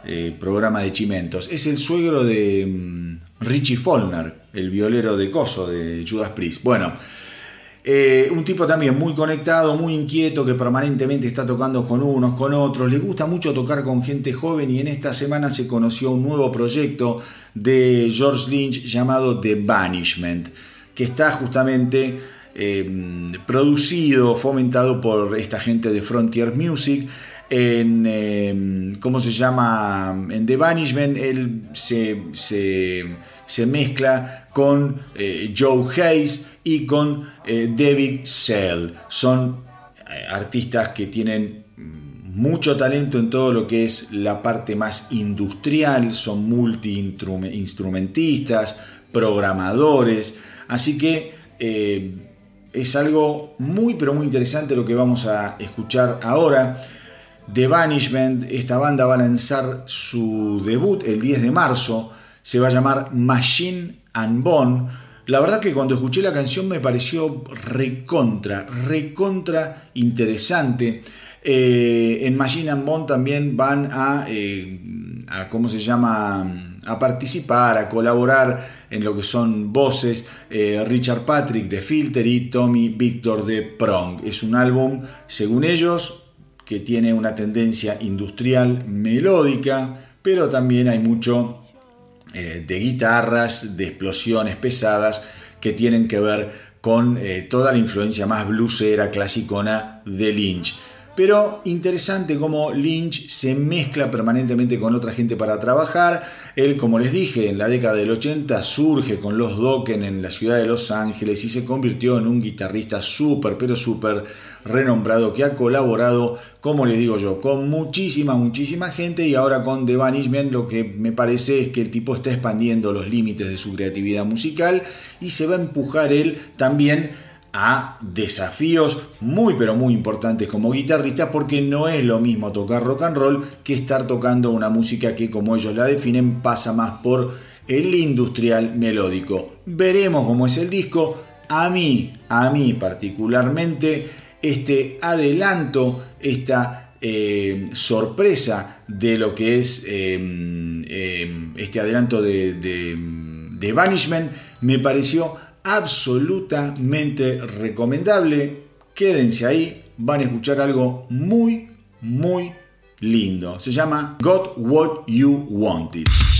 eh, programa de chimentos, es el suegro de mm, Richie Follner, el violero de Coso de Judas Priest. Bueno, eh, un tipo también muy conectado, muy inquieto, que permanentemente está tocando con unos, con otros. Le gusta mucho tocar con gente joven y en esta semana se conoció un nuevo proyecto de George Lynch llamado The Banishment, que está justamente eh, producido, fomentado por esta gente de Frontier Music. En, eh, ¿cómo se llama? En The Banishment él se, se mezcla con Joe Hayes, y con eh, David Sell. Son eh, artistas que tienen mucho talento en todo lo que es la parte más industrial, son multi-instrumentistas, programadores, así que eh, es algo muy pero muy interesante lo que vamos a escuchar ahora. The Banishment, esta banda va a lanzar su debut el 10 de marzo, se va a llamar Machine and Bone la verdad que cuando escuché la canción me pareció recontra, recontra interesante. Eh, en Machine and Bond también van a, eh, a, ¿cómo se llama? A participar, a colaborar en lo que son voces. Eh, Richard Patrick de Filter y Tommy Victor de Prong. Es un álbum, según ellos, que tiene una tendencia industrial melódica, pero también hay mucho eh, de guitarras, de explosiones pesadas que tienen que ver con eh, toda la influencia más bluesera, clasicona de Lynch. Pero interesante cómo Lynch se mezcla permanentemente con otra gente para trabajar. Él, como les dije, en la década del 80 surge con los Dokken en la ciudad de Los Ángeles y se convirtió en un guitarrista súper, pero súper renombrado que ha colaborado, como les digo yo, con muchísima, muchísima gente y ahora con The Banishment lo que me parece es que el tipo está expandiendo los límites de su creatividad musical y se va a empujar él también a desafíos muy pero muy importantes como guitarrista porque no es lo mismo tocar rock and roll que estar tocando una música que como ellos la definen pasa más por el industrial melódico. Veremos cómo es el disco. A mí, a mí particularmente, este adelanto, esta eh, sorpresa de lo que es em, em, este adelanto de, de, de Banishment me pareció absolutamente recomendable. Quédense ahí, van a escuchar algo muy, muy lindo. Se llama Got What You Wanted.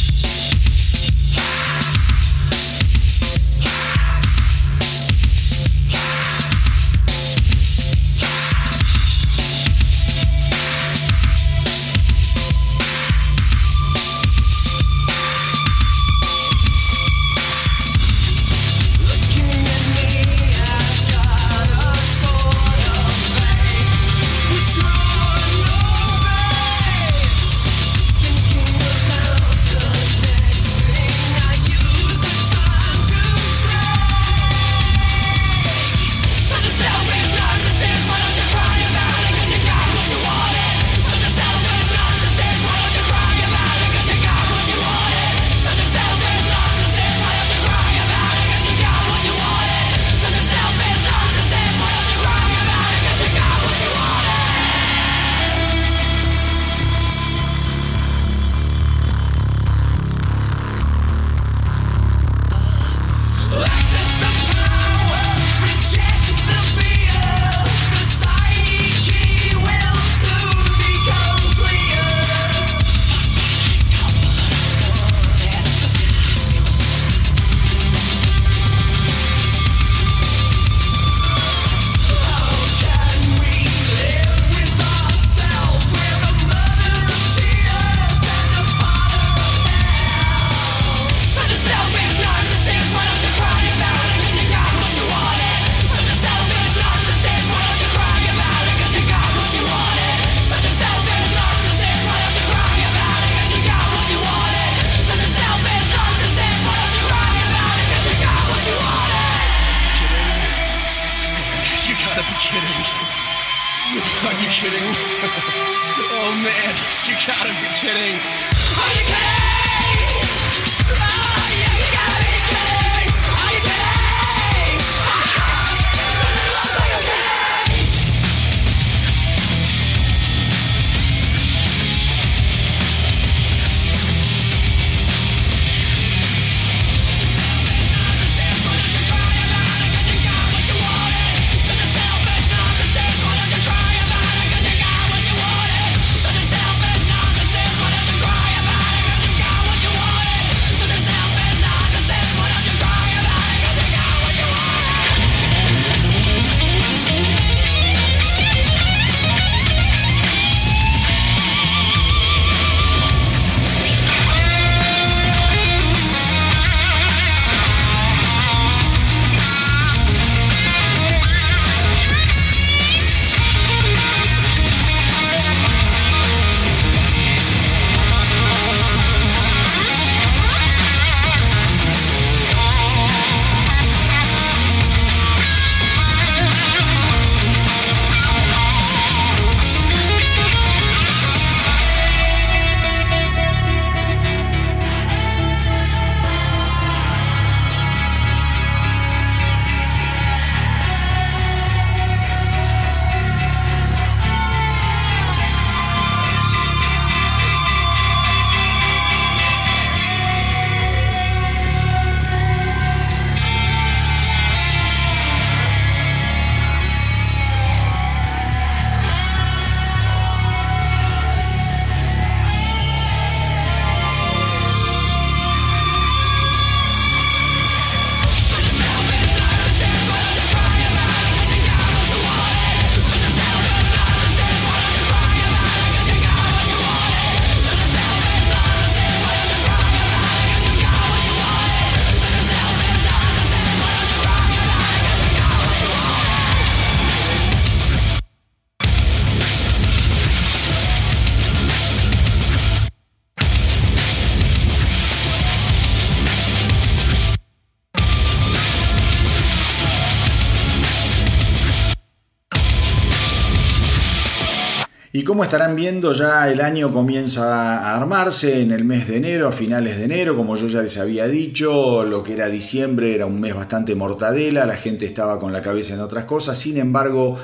Como estarán viendo, ya el año comienza a armarse en el mes de enero, a finales de enero, como yo ya les había dicho, lo que era diciembre era un mes bastante mortadela, la gente estaba con la cabeza en otras cosas, sin embargo,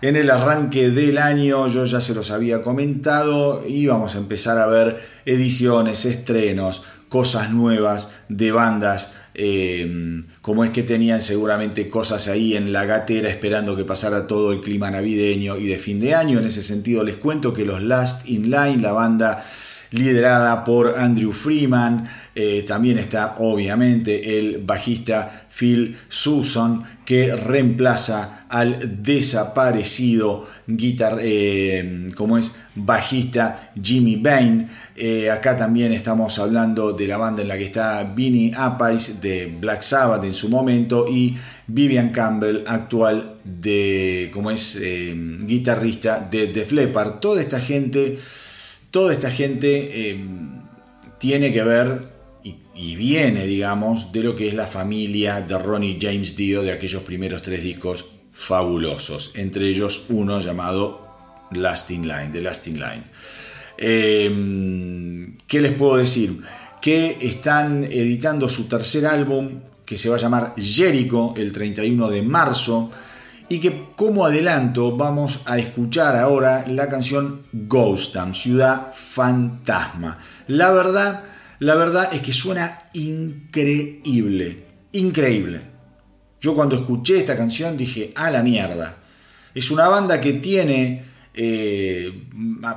en el arranque del año, yo ya se los había comentado, íbamos a empezar a ver ediciones, estrenos, cosas nuevas de bandas eh, como es que tenían seguramente cosas ahí en la gatera esperando que pasara todo el clima navideño y de fin de año. En ese sentido les cuento que los Last in Line, la banda liderada por Andrew Freeman. Eh, también está obviamente el bajista Phil Susan que reemplaza al desaparecido guitar, eh, como es bajista Jimmy Bain. Eh, acá también estamos hablando de la banda en la que está Vinnie Appice de Black Sabbath en su momento y Vivian Campbell, actual de, como es guitarrista de Def Leppard. Toda esta gente toda esta gente em, tiene que ver y, viene, digamos, de lo que es la familia de Ronnie James Dio, de aquellos primeros tres discos fabulosos, entre ellos uno llamado Lasting Line, Lasting Line. Em, ¿Qué les puedo decir? Que están editando su tercer álbum, que se va a llamar Jericho, el 31 de marzo y que como adelanto vamos a escuchar ahora la canción Ghost Town, Ciudad Fantasma. La verdad, la verdad es que suena increíble, increíble. Yo cuando escuché esta canción dije, a la mierda. Es una banda que tiene, eh,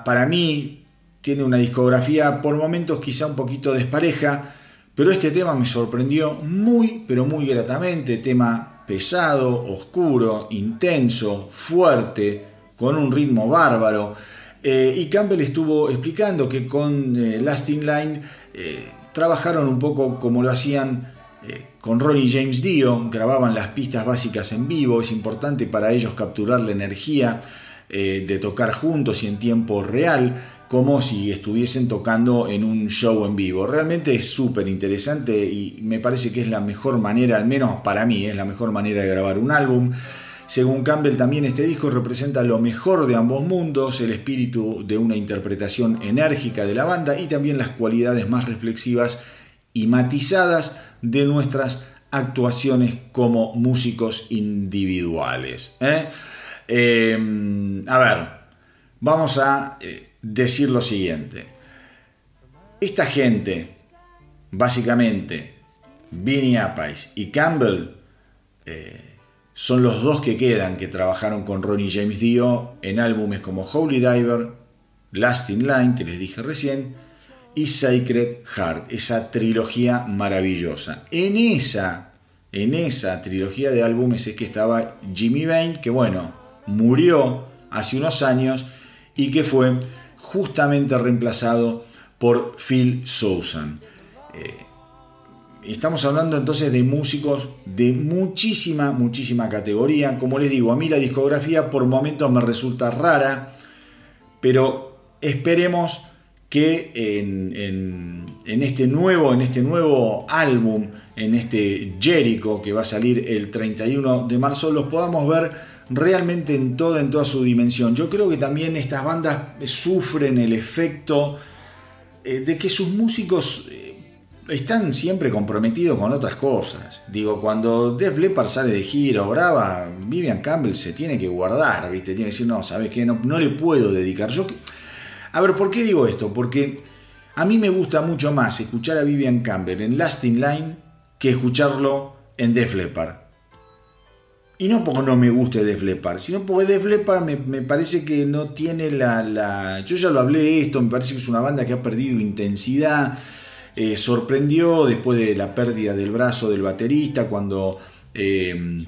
para mí, tiene una discografía por momentos quizá un poquito despareja, pero este tema me sorprendió muy, pero muy gratamente, tema pesado, oscuro, intenso, fuerte, con un ritmo bárbaro. Eh, y Campbell estuvo explicando que con eh, Lasting Line eh, trabajaron un poco como lo hacían con Ronnie James Dio, grababan las pistas básicas en vivo, es importante para ellos capturar la energía de tocar juntos y en tiempo real como si estuviesen tocando en un show en vivo. Realmente es súper interesante y me parece que es la mejor manera, al menos para mí, es la mejor manera de grabar un álbum. Según Campbell, también este disco representa lo mejor de ambos mundos, el espíritu de una interpretación enérgica de la banda y también las cualidades más reflexivas y matizadas de nuestras actuaciones como músicos individuales. ¿eh? Em, a ver, vamos a eh, decir lo siguiente. Esta gente, básicamente, Vinnie Appice y Campbell, eh, son los dos que quedan que trabajaron con Ronnie James Dio en álbumes como Holy Diver, Last in Line, que les dije recién, y Sacred Heart, esa trilogía maravillosa. En esa, en esa trilogía de álbumes es que estaba Jimmy Bain, que bueno, murió hace unos años y que fue justamente reemplazado por Phil Sousan. Eh, estamos hablando entonces de músicos de muchísima, muchísima categoría. Como les digo, a mí la discografía por momentos me resulta rara, pero esperemos que en, este nuevo, en este nuevo álbum, en este Jericho que va a salir el 31 de marzo, los podamos ver realmente en toda, en toda su dimensión. Yo creo que también estas bandas sufren el efecto eh, de que sus músicos eh, están siempre comprometidos con otras cosas. Digo, cuando Def Leppard sale de giro, brava, Vivian Campbell se tiene que guardar, ¿viste? Tiene que decir, no, ¿sabes qué? No, no le puedo dedicar. Yo, a ver, ¿por qué digo esto? Porque a mí me gusta mucho más escuchar a Vivian Campbell en Last in Line que escucharlo en Def Leppard. Y no porque no me guste Def Leppard, sino porque Def Leppard me, me parece que no tiene la, la... Yo ya lo hablé esto, me parece que es una banda que ha perdido intensidad eh, sorprendió después de la pérdida del brazo del baterista cuando eh,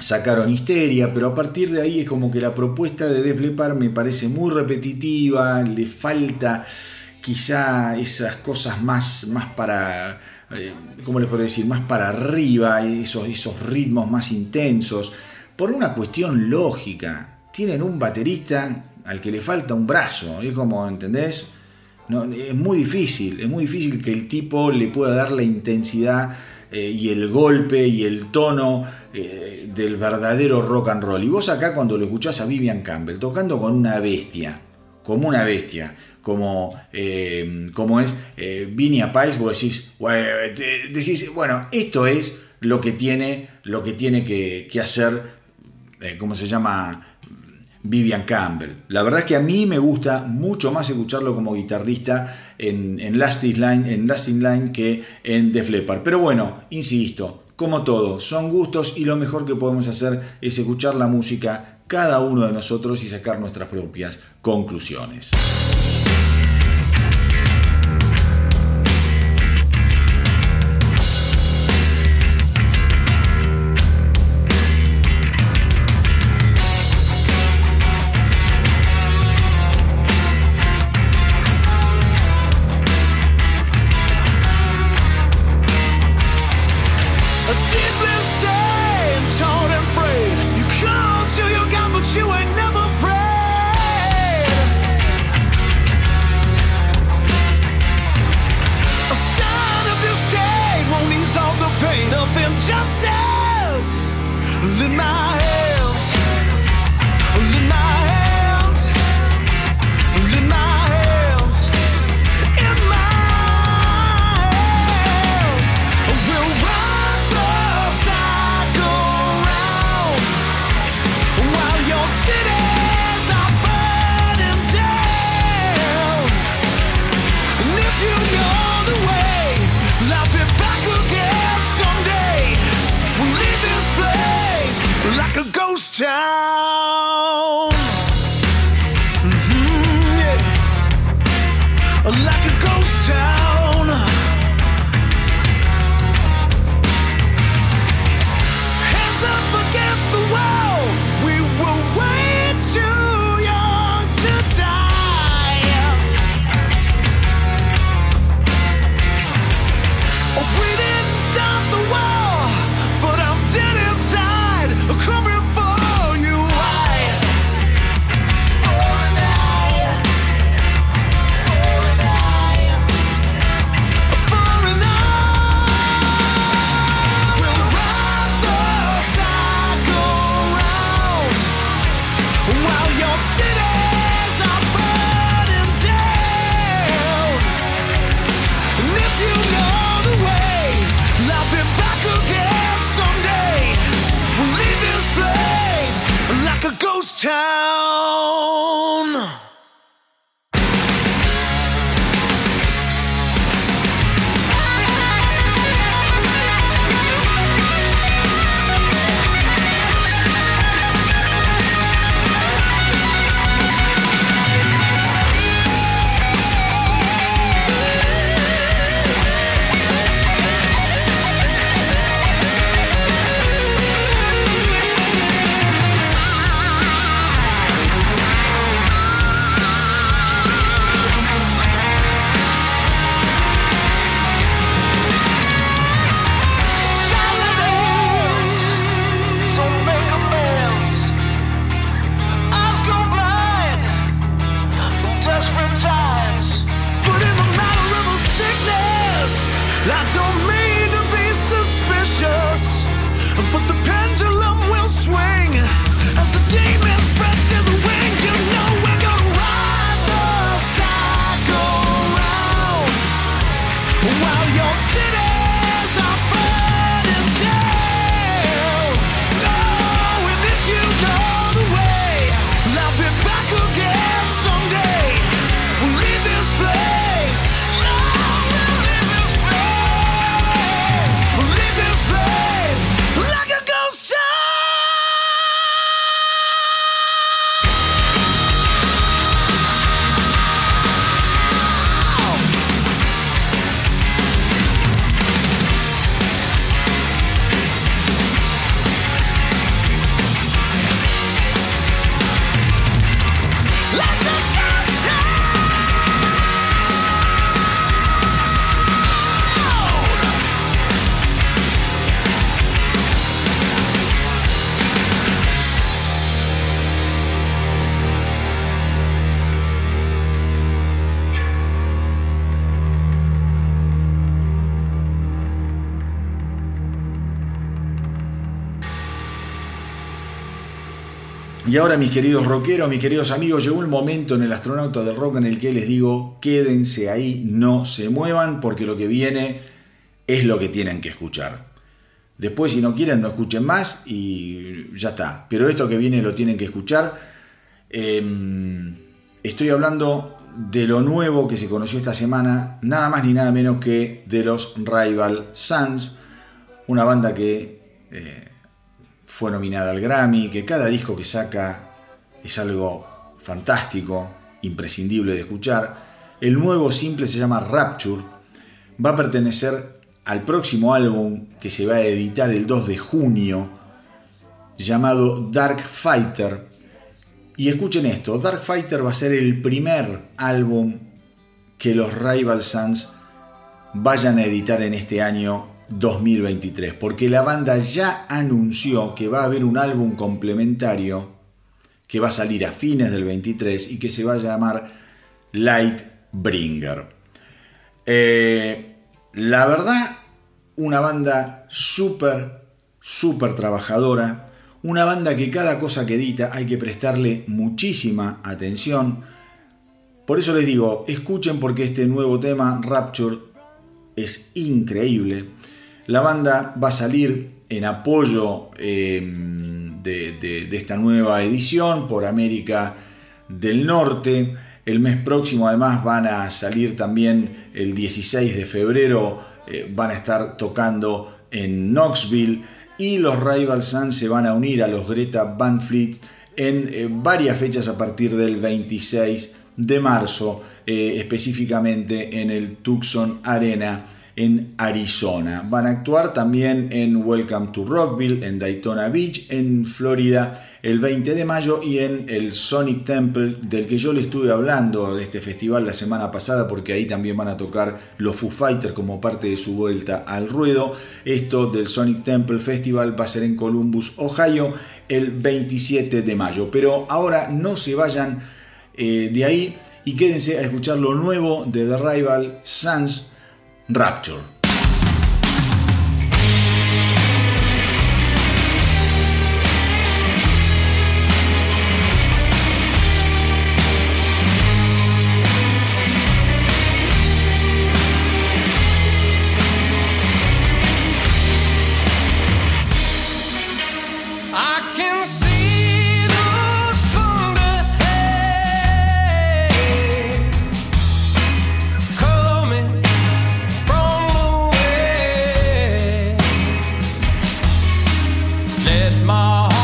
sacaron Histeria, pero a partir de ahí es como que la propuesta de Def Leppard me parece muy repetitiva, le falta quizá esas cosas más, más para, ¿cómo les puedo decir? Más para arriba, esos, esos ritmos más intensos, por una cuestión lógica. Tienen un baterista al que le falta un brazo, es como, ¿entendés? es muy difícil, es muy difícil que el tipo le pueda dar la intensidad eh, y el golpe y el tono eh, del verdadero rock and roll. Y vos acá cuando lo escuchás a Vivian Campbell tocando con una bestia, como una bestia, como, eh, es Vinia Pais, vos decís, decís, bueno, esto es lo que tiene, lo que, tiene que, hacer, ¿cómo se llama? Vivian Campbell. La verdad es que a mí me gusta mucho más escucharlo como guitarrista en, en, Last, in Line, en Last Line que en The Leppard. Pero bueno, insisto, como todo, son gustos y lo mejor que podemos hacer es escuchar la música cada uno de nosotros y sacar nuestras propias conclusiones. Y ahora, mis queridos rockeros, mis queridos amigos, llegó un momento en el astronauta del rock en el que les digo, quédense ahí, no se muevan, porque lo que viene es lo que tienen que escuchar. Después, si no quieren, no escuchen más y ya está. Pero esto que viene lo tienen que escuchar. Em, estoy hablando de lo nuevo que se conoció esta semana, nada más ni nada menos que de los Rival Sons, una banda que eh, fue nominada al Grammy, que cada disco que saca es algo fantástico, imprescindible de escuchar. El nuevo simple se llama Rapture, va a pertenecer al próximo álbum que se va a editar el 2 de junio, llamado Dark Fighter. Y escuchen esto, Dark Fighter va a ser el primer álbum que los Rival Sons vayan a editar en este año 2023, porque la banda ya anunció que va a haber un álbum complementario que va a salir a fines del 23 y que se va a llamar Lightbringer. Eh, la verdad, una banda súper, súper trabajadora, una banda que cada cosa que edita hay que prestarle muchísima atención. Por eso les digo, escuchen porque este nuevo tema, Rapture, es increíble. La banda va a salir en apoyo em, de, esta nueva edición por América del Norte. El mes próximo además van a salir también el 16 de febrero, eh, van a estar tocando en Knoxville y los Rival Sons se van a unir a los Greta Van Fleet en eh, varias fechas a partir del 26 de marzo, eh, específicamente en el Tucson Arena en Arizona. Van a actuar también en Welcome to Rockville, en Daytona Beach, en Florida, el 20 de mayo y en el Sonic Temple, del que yo le estuve hablando de este festival la semana pasada, porque ahí también van a tocar los Foo Fighters como parte de su vuelta al ruedo. Esto del Sonic Temple Festival va a ser en Columbus, Ohio, el 27 de mayo. Pero ahora no se vayan eh, de ahí y quédense a escuchar lo nuevo de The Rival Sons Rapture. let my heart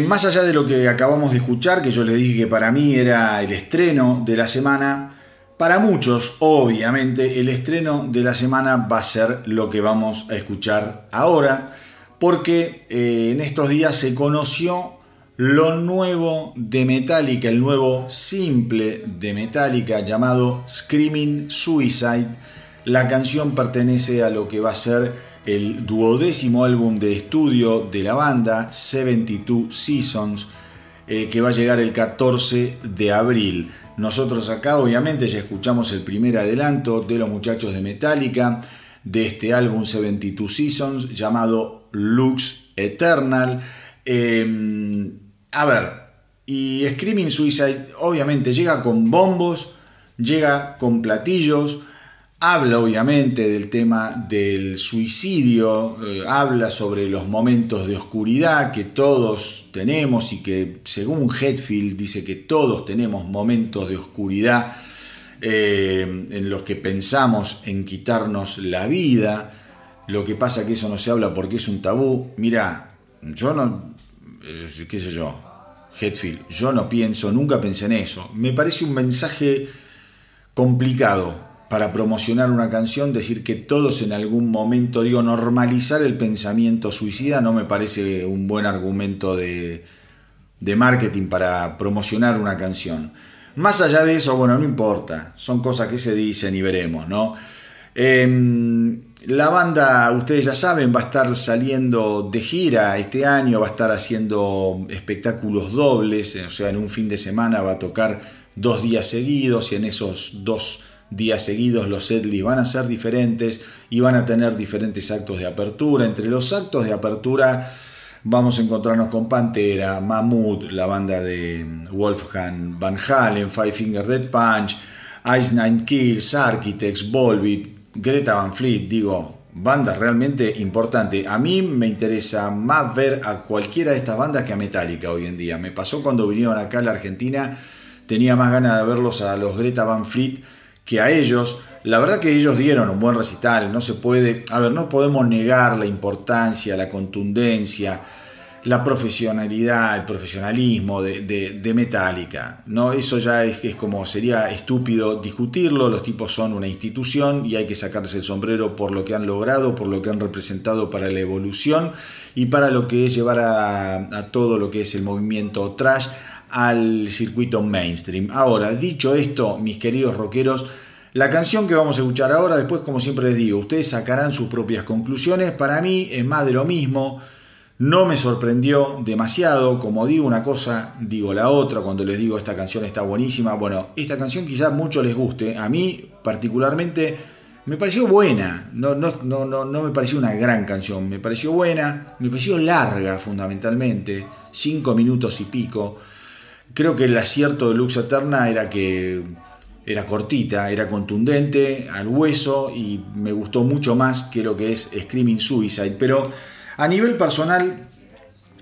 Más allá de lo que acabamos de escuchar, que yo les dije que para mí era el estreno de la semana, para muchos, obviamente, el estreno de la semana va a ser lo que vamos a escuchar ahora, porque eh, en estos días se conoció lo nuevo de Metallica, el nuevo simple de Metallica llamado Screaming Suicide. La canción pertenece a lo que va a ser el duodécimo álbum de estudio de la banda, 72 Seasons, eh, que va a llegar el 14 de abril. Nosotros acá obviamente ya escuchamos el primer adelanto de los muchachos de Metallica de este álbum 72 Seasons llamado Lux Eternal. Eh, a ver, y Screaming Suicide obviamente llega con bombos, llega con platillos, habla obviamente del tema del suicidio, eh, habla sobre los momentos de oscuridad que todos tenemos y que según Hetfield dice que todos tenemos momentos de oscuridad eh, en los que pensamos en quitarnos la vida. Lo que pasa que eso no se habla porque es un tabú. Mira, yo no, eh, qué sé yo, Hetfield, yo no pienso, nunca pensé en eso. Me parece un mensaje complicado para promocionar una canción, decir que todos en algún momento, digo, normalizar el pensamiento suicida no me parece un buen argumento de, marketing para promocionar una canción. Más allá de eso, bueno, no importa, son cosas que se dicen y veremos, ¿no? Eh, la banda, ustedes ya saben, va a estar saliendo de gira este año, va a estar haciendo espectáculos dobles, o sea, en un fin de semana va a tocar dos días seguidos y en esos dos días seguidos los setlists van a ser diferentes y van a tener diferentes actos de apertura. Entre los actos de apertura vamos a encontrarnos con Pantera, Mammoth, la banda de Wolfgang Van Halen, Five Finger Dead Punch, Ice Nine Kills, Architects, Volbeat, Greta Van Fleet, digo, banda realmente importante. A mí me interesa más ver a cualquiera de estas bandas que a Metallica hoy en día. Me pasó cuando vinieron acá a la Argentina, tenía más ganas de verlos a los Greta Van Fleet que a ellos. La verdad que ellos dieron un buen recital, no se puede, a ver, no podemos negar la importancia, la contundencia, la profesionalidad, el profesionalismo de, de, Metallica. ¿no? Eso ya es, es como sería estúpido discutirlo, los tipos son una institución y hay que sacarse el sombrero por lo que han logrado, por lo que han representado para la evolución y para lo que es llevar a, a todo lo que es el movimiento trash al circuito mainstream. Ahora, dicho esto, mis queridos rockeros, la canción que vamos a escuchar ahora, después como siempre les digo, ustedes sacarán sus propias conclusiones. Para mí es más de lo mismo. No me sorprendió demasiado, como digo una cosa, digo la otra, cuando les digo esta canción está buenísima. Bueno, esta canción quizás mucho les guste, a mí particularmente me pareció buena, no, no, no, no, me pareció una gran canción, me pareció buena, me pareció larga fundamentalmente, cinco minutos y pico. Creo que el acierto de Lux Eterna era que era cortita, era contundente, al hueso y me gustó mucho más que lo que es Screaming Suicide, pero a nivel personal,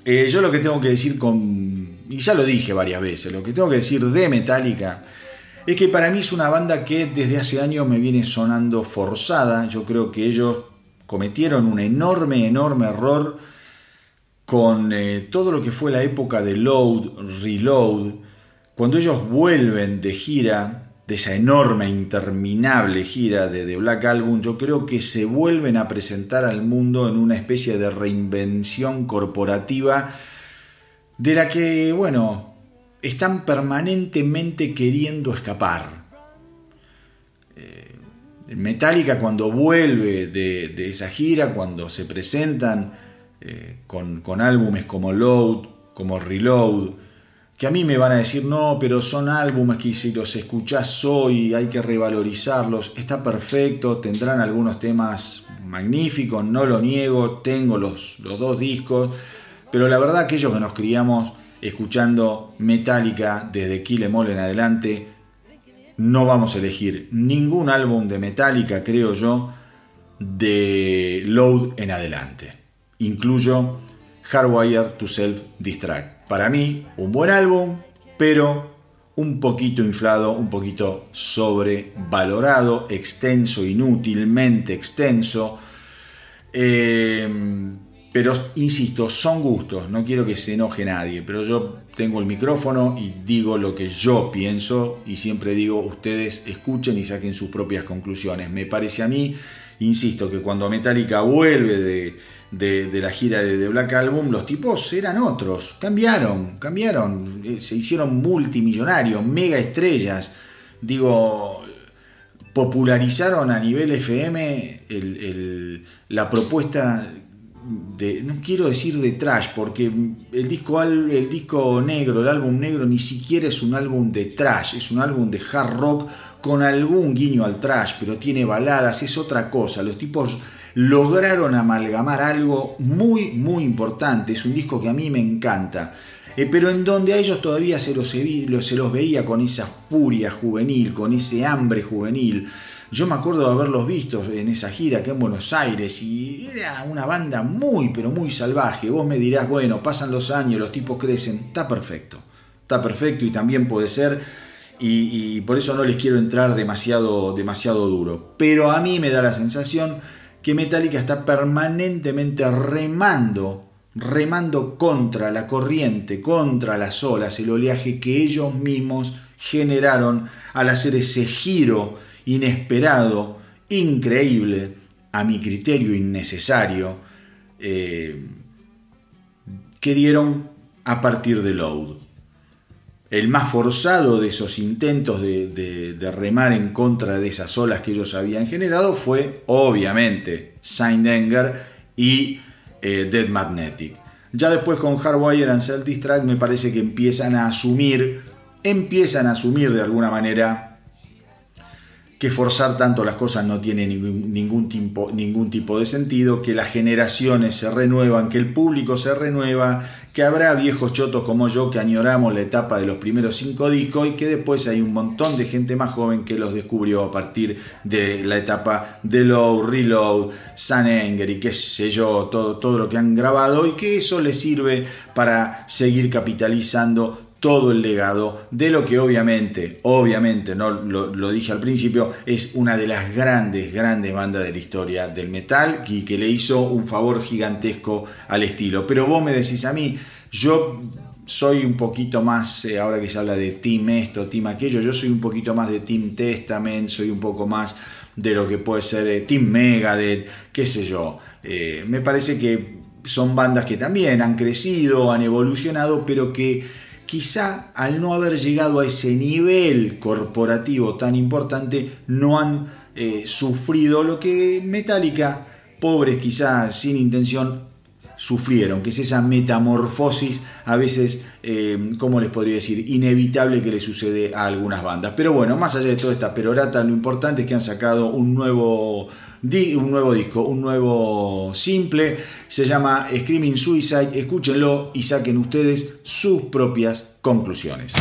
eh, yo lo que tengo que decir con, y ya lo dije varias veces, lo que tengo que decir de Metallica es que para mí es una banda que desde hace años me viene sonando forzada. Yo creo que ellos cometieron un enorme, enorme error con eh, todo lo que fue la época de Load, Reload, cuando ellos vuelven de gira de esa enorme, interminable gira de Black Album, yo creo que se vuelven a presentar al mundo en una especie de reinvención corporativa de la que, bueno, están permanentemente queriendo escapar. Eh, Metallica cuando vuelve de, esa gira, cuando se presentan eh, con, álbumes como Load, como Reload, que a mí me van a decir, no, pero son álbumes que si los escuchás hoy hay que revalorizarlos, está perfecto, tendrán algunos temas magníficos, no lo niego, tengo los, dos discos, pero la verdad aquellos que nos criamos escuchando Metallica desde Kill Em en adelante, no vamos a elegir ningún álbum de Metallica, creo yo, de Load en adelante. Incluyo Hardwire to Self Distract para mí, un buen álbum, pero un poquito inflado, un poquito sobrevalorado, extenso, inútilmente extenso. Eh, pero insisto, son gustos, no quiero que se enoje nadie, pero yo tengo el micrófono y digo lo que yo pienso y siempre digo, ustedes escuchen y saquen sus propias conclusiones. Me parece a mí, insisto, que cuando Metallica vuelve de, de, la gira de Black Album, los tipos eran otros, cambiaron, cambiaron, eh, se hicieron multimillonarios, mega estrellas, digo, popularizaron a nivel FM la propuesta de, no quiero decir de trash, porque el disco, el disco negro, el álbum negro, ni siquiera es un álbum de trash, es un álbum de hard rock con algún guiño al trash, pero tiene baladas, es otra cosa. Los tipos lograron amalgamar algo muy, muy importante. Es un disco que a mí me encanta. Eh, pero en donde a ellos todavía se los, se los veía con esa furia juvenil, con ese hambre juvenil. Yo me acuerdo de haberlos visto en esa gira acá en Buenos Aires y era una banda muy, pero muy salvaje. Vos me dirás, bueno, pasan los años, los tipos crecen. Está perfecto, está perfecto y también puede ser. Y, y por eso no les quiero entrar demasiado, demasiado duro. Pero a mí me da la sensación que Metallica está permanentemente remando, remando contra la corriente, contra las olas, el oleaje que ellos mismos generaron al hacer ese giro inesperado, increíble, a mi criterio innecesario, eh, que dieron a partir de Load el más forzado de esos intentos de, remar en contra de esas olas que ellos habían generado fue, obviamente, Enger y eh, Dead Magnetic. Ya después con Hardwire and Self Distract me parece que empiezan a asumir, empiezan a asumir de alguna manera que forzar tanto las cosas no tiene ningún, tipo, ningún tipo de sentido, que las generaciones se renuevan, que el público se renueva, que habrá viejos chotos como yo que añoramos la etapa de los primeros cinco discos y que después hay un montón de gente más joven que los descubrió a partir de la etapa de Low, Reload, Sun Anger y qué sé yo, todo, todo lo que han grabado y que eso les sirve para seguir capitalizando todo el legado de lo que obviamente, obviamente, no lo, dije al principio, es una de las grandes, grandes bandas de la historia del metal y que le hizo un favor gigantesco al estilo. Pero vos me decís a mí, yo soy un poquito más, eh, ahora que se habla de Team esto, Team aquello, yo soy un poquito más de Team Testament, soy un poco más de lo que puede ser eh, Team Megadeth, qué sé yo. Eh, me parece que son bandas que también han crecido, han evolucionado, pero que quizá al no haber llegado a ese nivel corporativo tan importante, no han eh, sufrido lo que Metallica, pobres quizá sin intención, sufrieron, que es esa metamorfosis a veces, eh, ¿cómo les podría decir?, inevitable que le sucede a algunas bandas. Pero bueno, más allá de toda esta perorata, lo importante es que han sacado un nuevo un nuevo disco, un nuevo simple, se llama Screaming Suicide, escúchenlo y saquen ustedes sus propias conclusiones.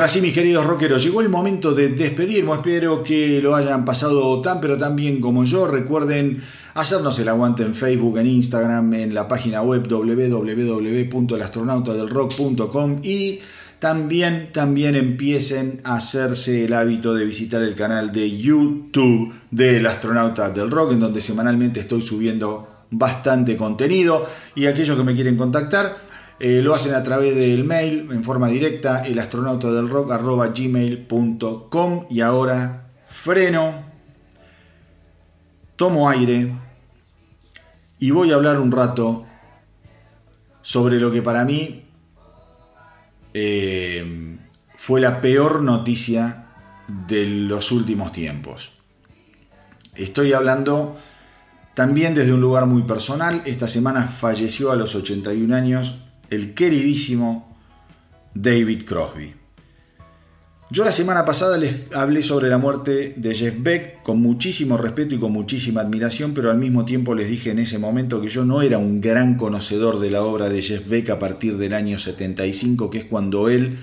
Ahora sí, mis queridos rockeros, llegó el momento de despedirnos. Espero que lo hayan pasado tan pero tan bien como yo. Recuerden hacernos el aguante en Facebook, en Instagram, en la página web www.elastronautadelrock.com y también, también empiecen a hacerse el hábito de visitar el canal de YouTube del Astronauta del Rock, en donde semanalmente estoy subiendo bastante contenido. Y aquellos que me quieren contactar, eh, lo hacen a través del mail en forma directa, elastronautadelrock.gmail.com Y ahora freno, tomo aire y voy a hablar un rato sobre lo que para mí eh, fue la peor noticia de los últimos tiempos. Estoy hablando también desde un lugar muy personal. Esta semana falleció a los 81 años el queridísimo David Crosby. Yo la semana pasada les hablé sobre la muerte de Jeff Beck con muchísimo respeto y con muchísima admiración, pero al mismo tiempo les dije en ese momento que yo no era un gran conocedor de la obra de Jeff Beck a partir del año 75, que es cuando él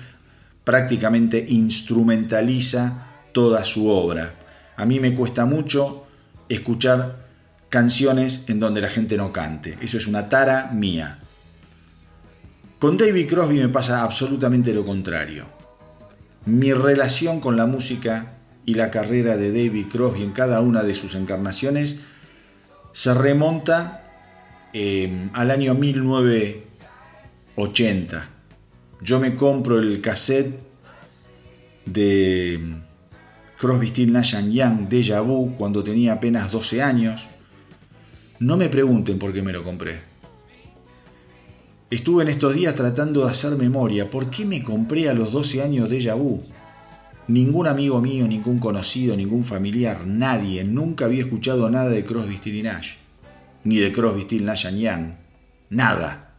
prácticamente instrumentaliza toda su obra. A mí me cuesta mucho escuchar canciones en donde la gente no cante. Eso es una tara mía. Con David Crosby me pasa absolutamente lo contrario mi relación con la música y la carrera de David Crosby en cada una de sus encarnaciones se remonta eh, al año 1980. Yo me compro el cassette de Crosby, Still Nash Young, Deja Vu, cuando tenía apenas 12 años. No me pregunten por qué me lo compré. Estuve en estos días tratando de hacer memoria. ¿Por qué me compré a los 12 años de Vu? Ningún amigo mío, ningún conocido, ningún familiar, nadie, nunca había escuchado nada de Crosby, Still Nash. Ni de Crosby, Still Nash Young. Nada.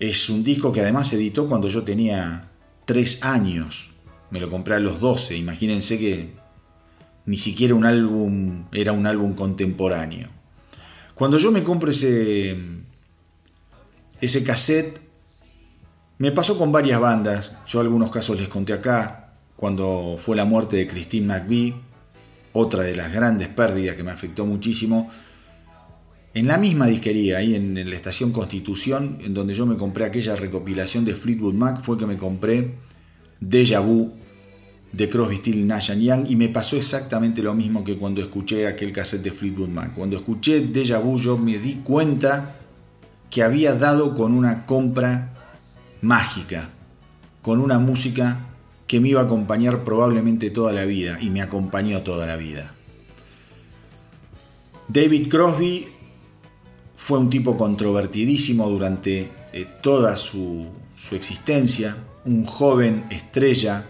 Es un disco que además editó cuando yo tenía 3 años. Me lo compré a los 12. Imagínense que ni siquiera un álbum era un álbum contemporáneo. Cuando yo me compro ese, ese cassette, me pasó con varias bandas. Yo algunos casos les conté acá, cuando fue la muerte de Christine McVie, otra de las grandes pérdidas que me afectó muchísimo. En la misma disquería, ahí en, la estación Constitución, en donde yo me compré aquella recopilación de Fleetwood Mac, fue que me compré Deja Vu de Crosby, Still, Nash Young y me pasó exactamente lo mismo que cuando escuché aquel cassette de Fleetwood Mac. Cuando escuché Deja Vu yo me di cuenta que había dado con una compra mágica, con una música que me iba a acompañar probablemente toda la vida y me acompañó toda la vida. David Crosby fue un tipo controvertidísimo durante eh, toda su existencia, un joven estrella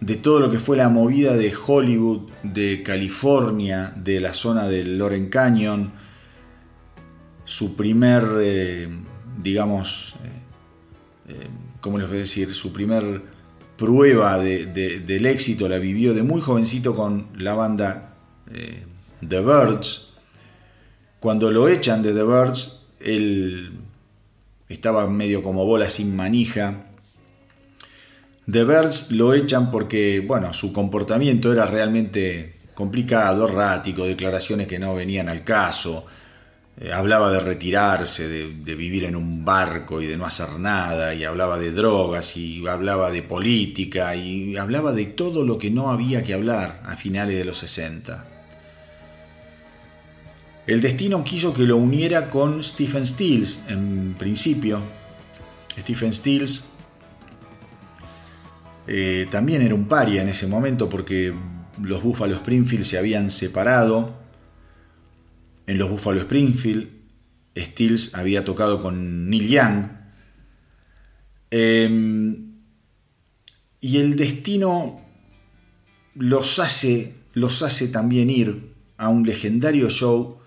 de todo lo que fue la movida de Hollywood, de California, de la zona del Loren Canyon, su primer, eh, digamos, eh, eh, ¿cómo les voy a decir? Su primer prueba del éxito la vivió de muy jovencito con la banda The Birds. Cuando lo echan de The Birds, él estaba medio como bola sin manija, The Birds lo echan porque, bueno, su comportamiento era realmente complicado, errático, declaraciones que no venían al caso. Eh, hablaba de retirarse, de, vivir en un barco y de no hacer nada, y hablaba de drogas, y hablaba de política, y hablaba de todo lo que no había que hablar a finales de los 60. El destino quiso que lo uniera con Stephen Stills en principio. Stephen Stills eh, también era un paria en ese momento porque los Buffalo Springfield se habían separado. En los Buffalo Springfield, Stills había tocado con Neil Young. Em, y el destino los hace, los hace también ir a un legendario show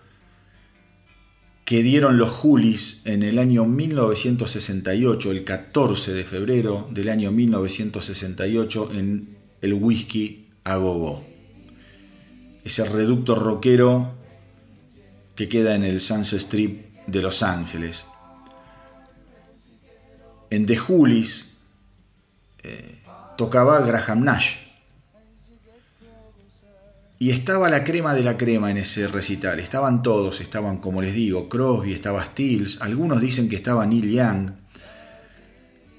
que dieron los Julis en el año 1968, el 14 de febrero del año 1968, en el Whisky a Gogo. Ese reducto rockero que queda en el Sunset Strip de Los Ángeles. en The Hoolies eh, tocaba Graham Nash. Y estaba la crema de la crema en ese recital. Estaban todos, estaban, como les digo, Crosby, estaba Stills, algunos dicen que estaba Neil Young.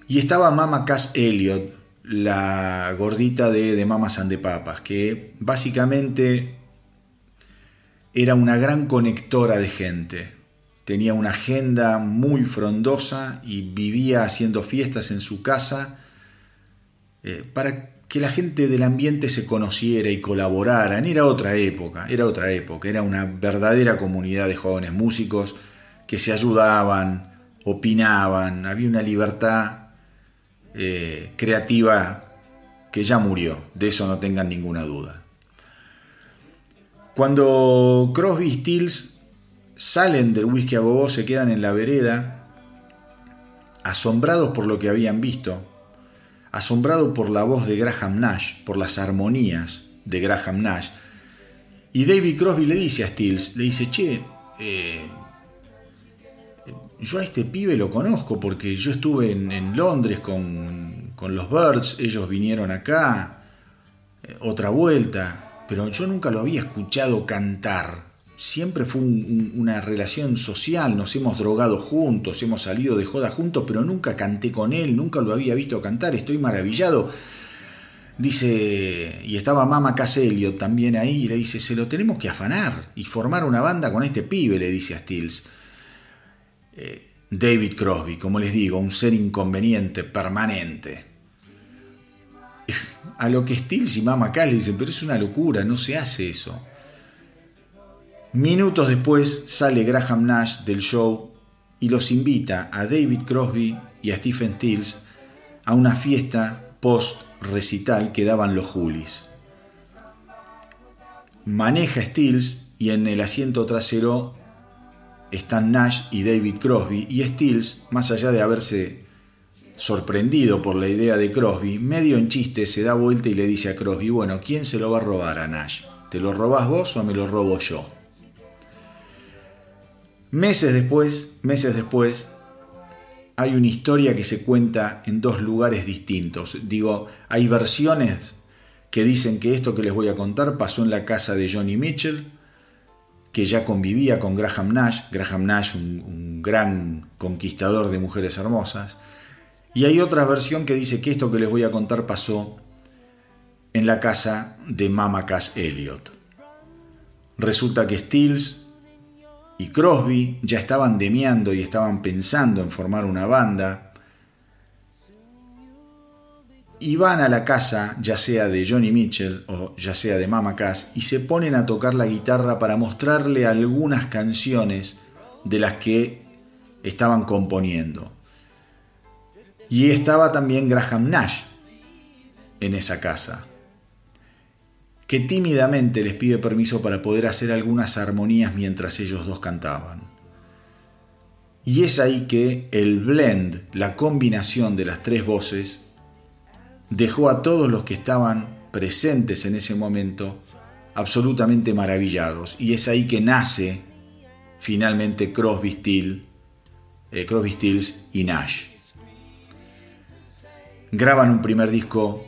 Y estaba Mama Cass Elliot, la gordita de, de Mamas and Papas, que básicamente era una gran conectora de gente. Tenía una agenda muy frondosa y vivía haciendo fiestas en su casa eh, para que la gente del ambiente se conociera y colaboraran. Era otra época, era otra época, era una verdadera comunidad de jóvenes músicos que se ayudaban, opinaban, había una libertad eh, creativa que ya murió, de eso no tengan ninguna duda. Cuando Crosby y Stills salen del whisky a gogo, se quedan en la vereda, asombrados por lo que habían visto, asombrado por la voz de Graham Nash, por las armonías de Graham Nash. Y David Crosby le dice a Stills, le dice, che, eh, yo a este pibe lo conozco porque yo estuve en, Londres con, con, los Birds, ellos vinieron acá, eh, otra vuelta, pero yo nunca lo había escuchado cantar siempre fue una relación social, nos hemos drogado juntos, hemos salido de joda juntos, pero nunca canté con él, nunca lo había visto cantar, estoy maravillado. Dice, y estaba Mama Caselio también ahí, y le dice, se lo tenemos que afanar y formar una banda con este pibe, le dice a Stills. Eh, David Crosby, como les digo, un ser inconveniente, permanente. [laughs] A lo que Stills y Mama Cass le dicen, pero es una locura, no se hace eso. Minutos después sale Graham Nash del show y los invita a David Crosby y a Stephen Stills a una fiesta post recital que daban los Julis. Maneja Stills y en el asiento trasero están Nash y David Crosby y Stills, más allá de haberse sorprendido por la idea de Crosby, medio en chiste se da vuelta y le dice a Crosby, bueno, ¿quién se lo va a robar a Nash? ¿Te lo robás vos o me lo robo yo? Meses después, meses después, hay una historia que se cuenta en dos lugares distintos. Digo, hay versiones que dicen que esto que les voy a contar pasó en la casa de Johnny Mitchell, que ya convivía con Graham Nash, Graham Nash un, gran conquistador de mujeres hermosas, y hay otra versión que dice que esto que les voy a contar pasó en la casa de Mama Cass Elliot. Resulta que Stills y Crosby ya estaban demiando y estaban pensando en formar una banda. Y van a la casa, ya sea de Johnny Mitchell o ya sea de Mama Cass, y se ponen a tocar la guitarra para mostrarle algunas canciones de las que estaban componiendo. Y estaba también Graham Nash en esa casa que tímidamente les pide permiso para poder hacer algunas armonías mientras ellos dos cantaban. Y es ahí que el blend, la combinación de las tres voces, dejó a todos los que estaban presentes en ese momento absolutamente maravillados. Y es ahí que nace finalmente Crosby, Stills, eh, y Nash. Graban un primer disco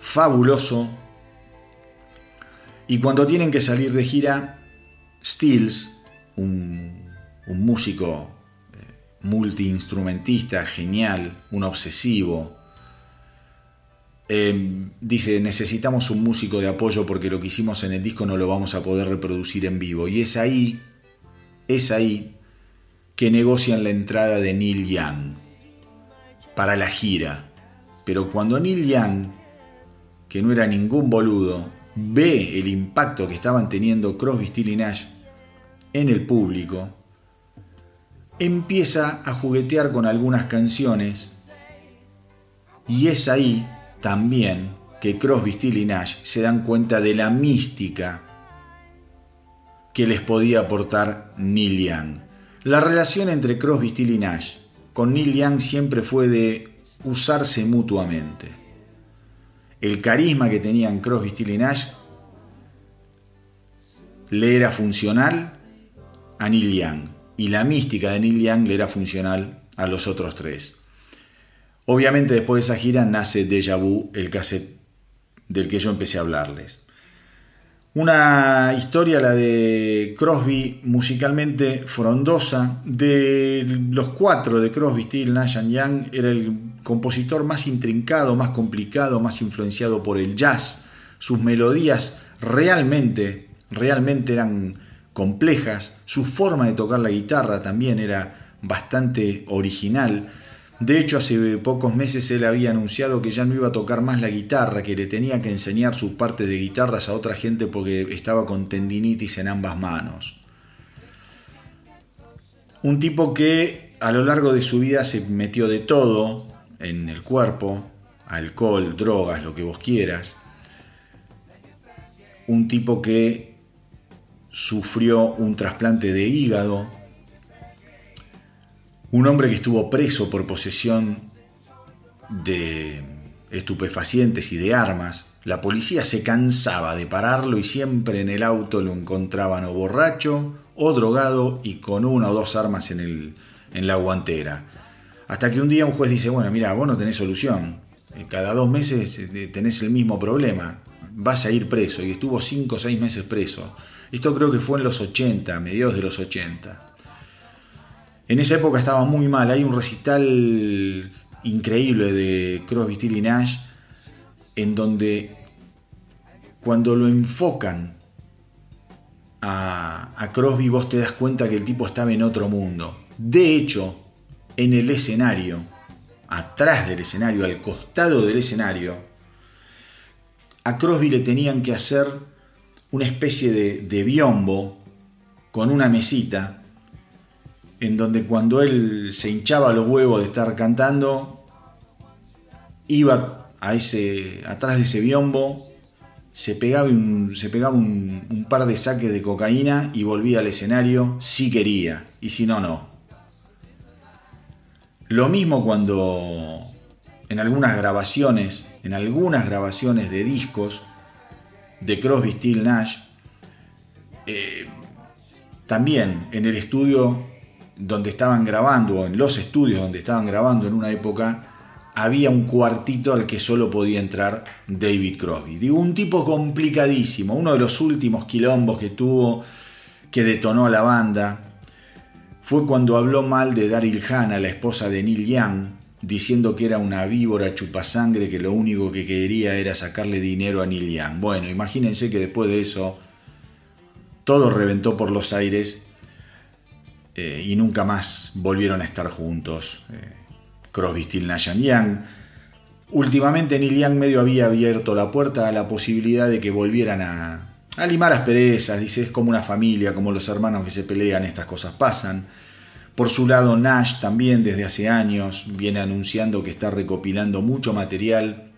fabuloso y cuando tienen que salir de gira, Stills, un, músico eh, multiinstrumentista genial, un obsesivo, em, dice, necesitamos un músico de apoyo porque lo que hicimos en el disco no lo vamos a poder reproducir en vivo. Y es ahí, es ahí que negocian la entrada de Neil Young para la gira. Pero cuando Neil Young, que no era ningún boludo, ve el impacto que estaban teniendo Crosby, y Nash en el público, empieza a juguetear con algunas canciones y es ahí también que Crosby, y Nash se dan cuenta de la mística que les podía aportar Neil Young. La relación entre Crosby, y Nash con Neil Young siempre fue de usarse mutuamente el carisma que tenían Crosby, Still y Nash le era funcional a Neil Young y la mística de Neil Young le era funcional a los otros tres. Obviamente después de esa gira nace Deja Vu, el cassette del que yo empecé a hablarles. Una historia, la de Crosby, musicalmente frondosa. De los cuatro de Crosby, Still, Nash Young, era el compositor más intrincado, más complicado, más influenciado por el jazz. Sus melodías realmente, realmente eran complejas. Su forma de tocar la guitarra también era bastante original. De hecho, hace pocos meses él había anunciado que ya no iba a tocar más la guitarra, que le tenía que enseñar sus partes de guitarras a otra gente porque estaba con tendinitis en ambas manos. Un tipo que a lo largo de su vida se metió de todo en el cuerpo, alcohol, drogas, lo que vos quieras. Un tipo que sufrió un trasplante de hígado, un hombre que estuvo preso por posesión de estupefacientes y de armas. La policía se cansaba de pararlo y siempre en el auto lo encontraban o borracho o drogado y con una o dos armas en, el, en la guantera. Hasta que un día un juez dice, bueno, mira, vos no tenés solución. Eh, cada dos meses eh, tenés el mismo problema. Vas a ir preso. Y estuvo cinco o seis meses preso. Esto creo que fue en los 80, mediados de los 80. En esa época estaba muy mal. Hay un recital increíble de Crosby, Still y Nash en donde cuando lo enfocan a, a, Crosby vos te das cuenta que el tipo estaba en otro mundo. De hecho, en el escenario, atrás del escenario, al costado del escenario, a Crosby le tenían que hacer una especie de, de biombo con una mesita en donde cuando él se hinchaba los huevos de estar cantando, iba a ese, atrás de ese biombo, se pegaba, un, se pegaba un, un par de saques de cocaína y volvía al escenario si quería, y si no, no. Lo mismo cuando en algunas grabaciones, en algunas grabaciones de discos de Crosby, Still Nash, eh, también en el estudio donde estaban grabando, o en los estudios donde estaban grabando en una época, había un cuartito al que solo podía entrar David Crosby. Digo, un tipo complicadísimo, uno de los últimos quilombos que tuvo, que detonó a la banda, fue cuando habló mal de Daryl Hannah, la esposa de Neil Young, diciendo que era una víbora chupasangre que lo único que quería era sacarle dinero a Neil Young. Bueno, imagínense que después de eso todo reventó por los aires eh, y nunca más volvieron a estar juntos. Eh, Crosby, Still, Nash. Últimamente Neil Young medio había abierto la puerta a la posibilidad de que volvieran a, a limar asperezas, dice, es como una familia, como los hermanos que se pelean, estas cosas pasan. Por su lado, Nash también desde hace años viene anunciando que está recopilando mucho material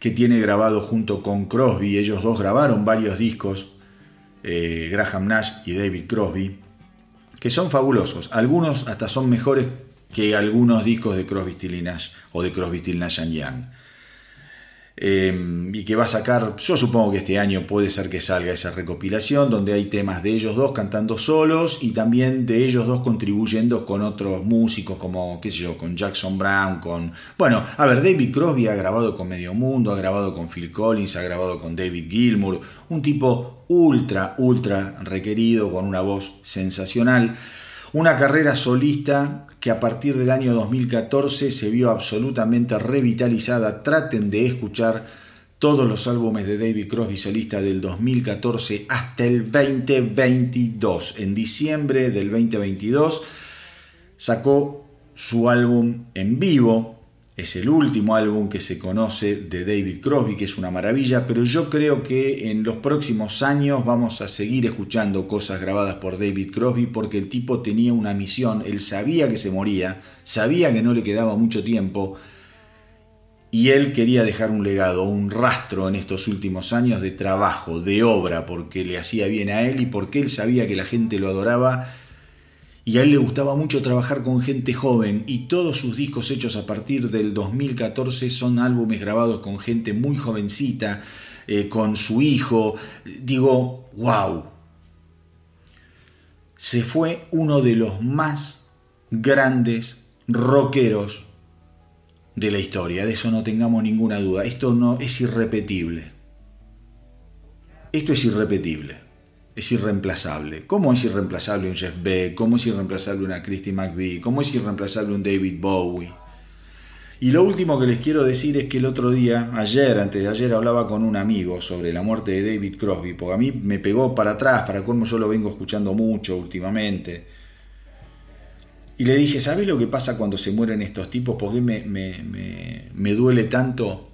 que tiene grabado junto con Crosby. Ellos dos grabaron varios discos, eh, Graham Nash y David Crosby que son fabulosos. Algunos hasta son mejores que algunos discos de Crosby, Still Nash o de Crosby, Still Nash Young. Eh, y que va a sacar, yo supongo que este año puede ser que salga esa recopilación donde hay temas de ellos dos cantando solos y también de ellos dos contribuyendo con otros músicos como, qué sé yo, con Jackson Brown, con... Bueno, a ver, David Crosby ha grabado con Medio Mundo, ha grabado con Phil Collins, ha grabado con David Gilmour, un tipo ultra, ultra requerido, con una voz sensacional. Una carrera solista que a partir del año 2014 se vio absolutamente revitalizada. Traten de escuchar todos los álbumes de David Crosby solista del 2014 hasta el 2022. En diciembre del 2022 sacó su álbum en vivo es el último álbum que se conoce de David Crosby, que es una maravilla, pero yo creo que en los próximos años vamos a seguir escuchando cosas grabadas por David Crosby porque el tipo tenía una misión, él sabía que se moría, sabía que no le quedaba mucho tiempo y él quería dejar un legado, un rastro en estos últimos años de trabajo, de obra, porque le hacía bien a él y porque él sabía que la gente lo adoraba y a él le gustaba mucho trabajar con gente joven y todos sus discos hechos a partir del 2014 son álbumes grabados con gente muy jovencita, eh, con su hijo. Digo, wow. Se fue uno de los más grandes rockeros de la historia, de eso no tengamos ninguna duda. Esto no es irrepetible. Esto es irrepetible. Es irreemplazable. ¿Cómo es irreemplazable un Jeff Beck? ¿Cómo es irreemplazable una Christy McVie? ¿Cómo es irreemplazable un David Bowie? Y lo último que les quiero decir es que el otro día, ayer, antes de ayer, hablaba con un amigo sobre la muerte de David Crosby, porque a mí me pegó para atrás, para cómo yo lo vengo escuchando mucho últimamente. Y le dije, ¿sabes lo que pasa cuando se mueren estos tipos? ¿Por qué me, me, me, me duele tanto?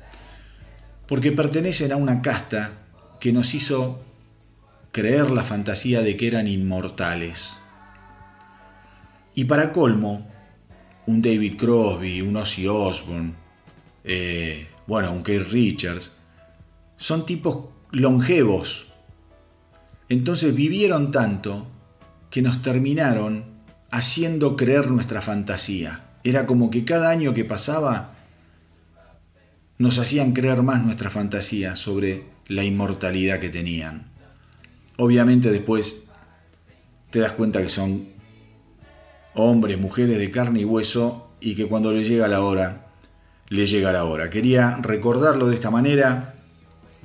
Porque pertenecen a una casta que nos hizo creer la fantasía de que eran inmortales. Y para colmo, un David Crosby, un Ozzy Osbourne, eh, bueno, un Keith Richards, son tipos longevos. Entonces vivieron tanto que nos terminaron haciendo creer nuestra fantasía. Era como que cada año que pasaba nos hacían creer más nuestra fantasía sobre la inmortalidad que tenían. Obviamente después te das cuenta que son hombres, mujeres de carne y hueso y que cuando les llega la hora, les llega la hora. Quería recordarlo de esta manera.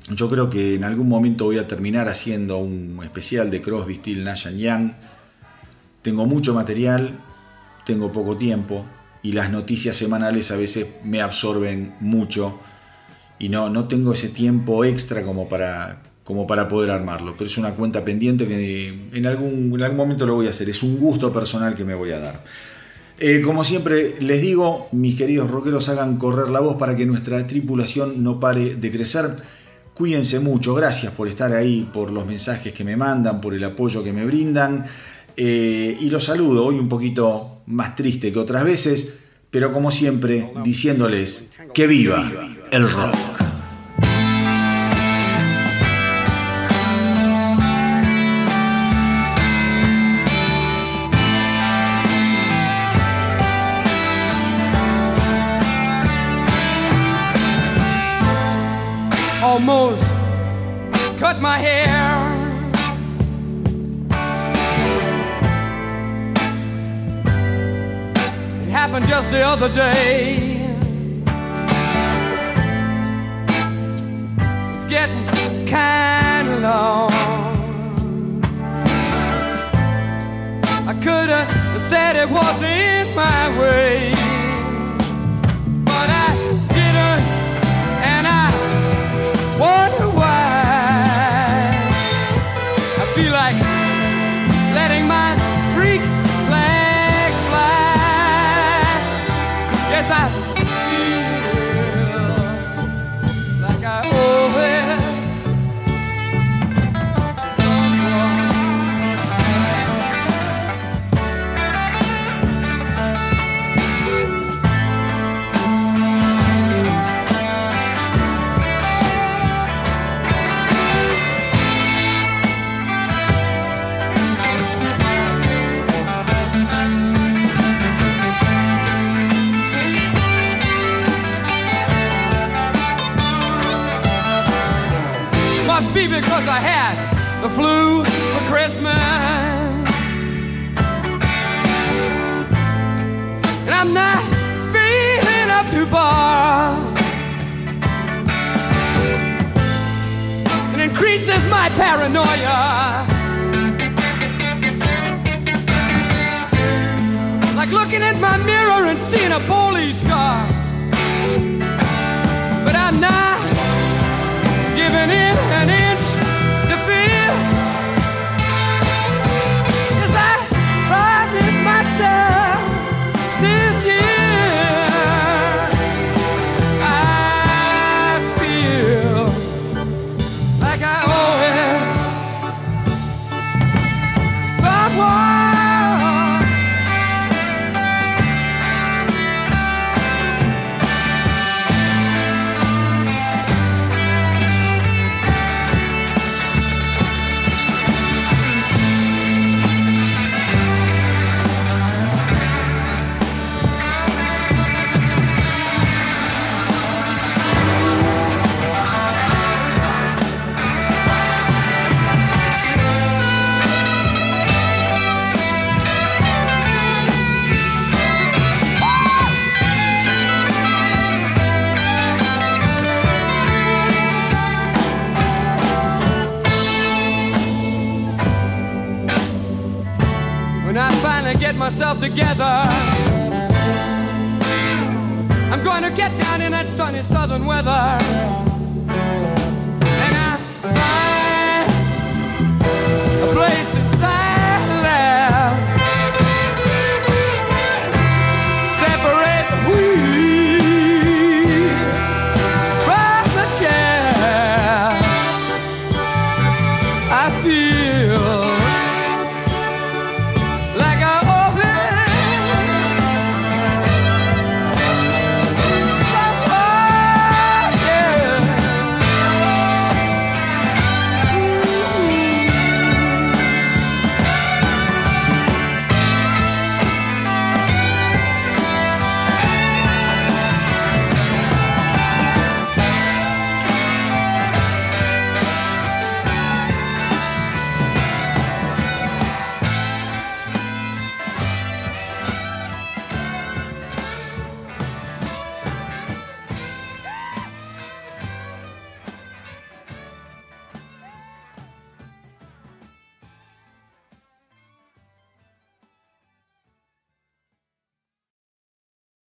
Yo creo que en algún momento voy a terminar haciendo un especial de Crosby, Steel, Nash Young. Tengo mucho material, tengo poco tiempo y las noticias semanales a veces me absorben mucho y no, no tengo ese tiempo extra como para, como para poder armarlo. Pero es una cuenta pendiente que en algún, en algún momento lo voy a hacer. Es un gusto personal que me voy a dar. Eh, como siempre les digo, mis queridos rockeros, hagan correr la voz para que nuestra tripulación no pare de crecer. Cuídense mucho, gracias por estar ahí, por los mensajes que me mandan, por el apoyo que me brindan. Eh, y los saludo hoy un poquito más triste que otras veces, pero como siempre diciéndoles que viva el rock. Almost cut my hair. It happened just the other day. It's getting kind of long. I could have said it wasn't my way, and weather.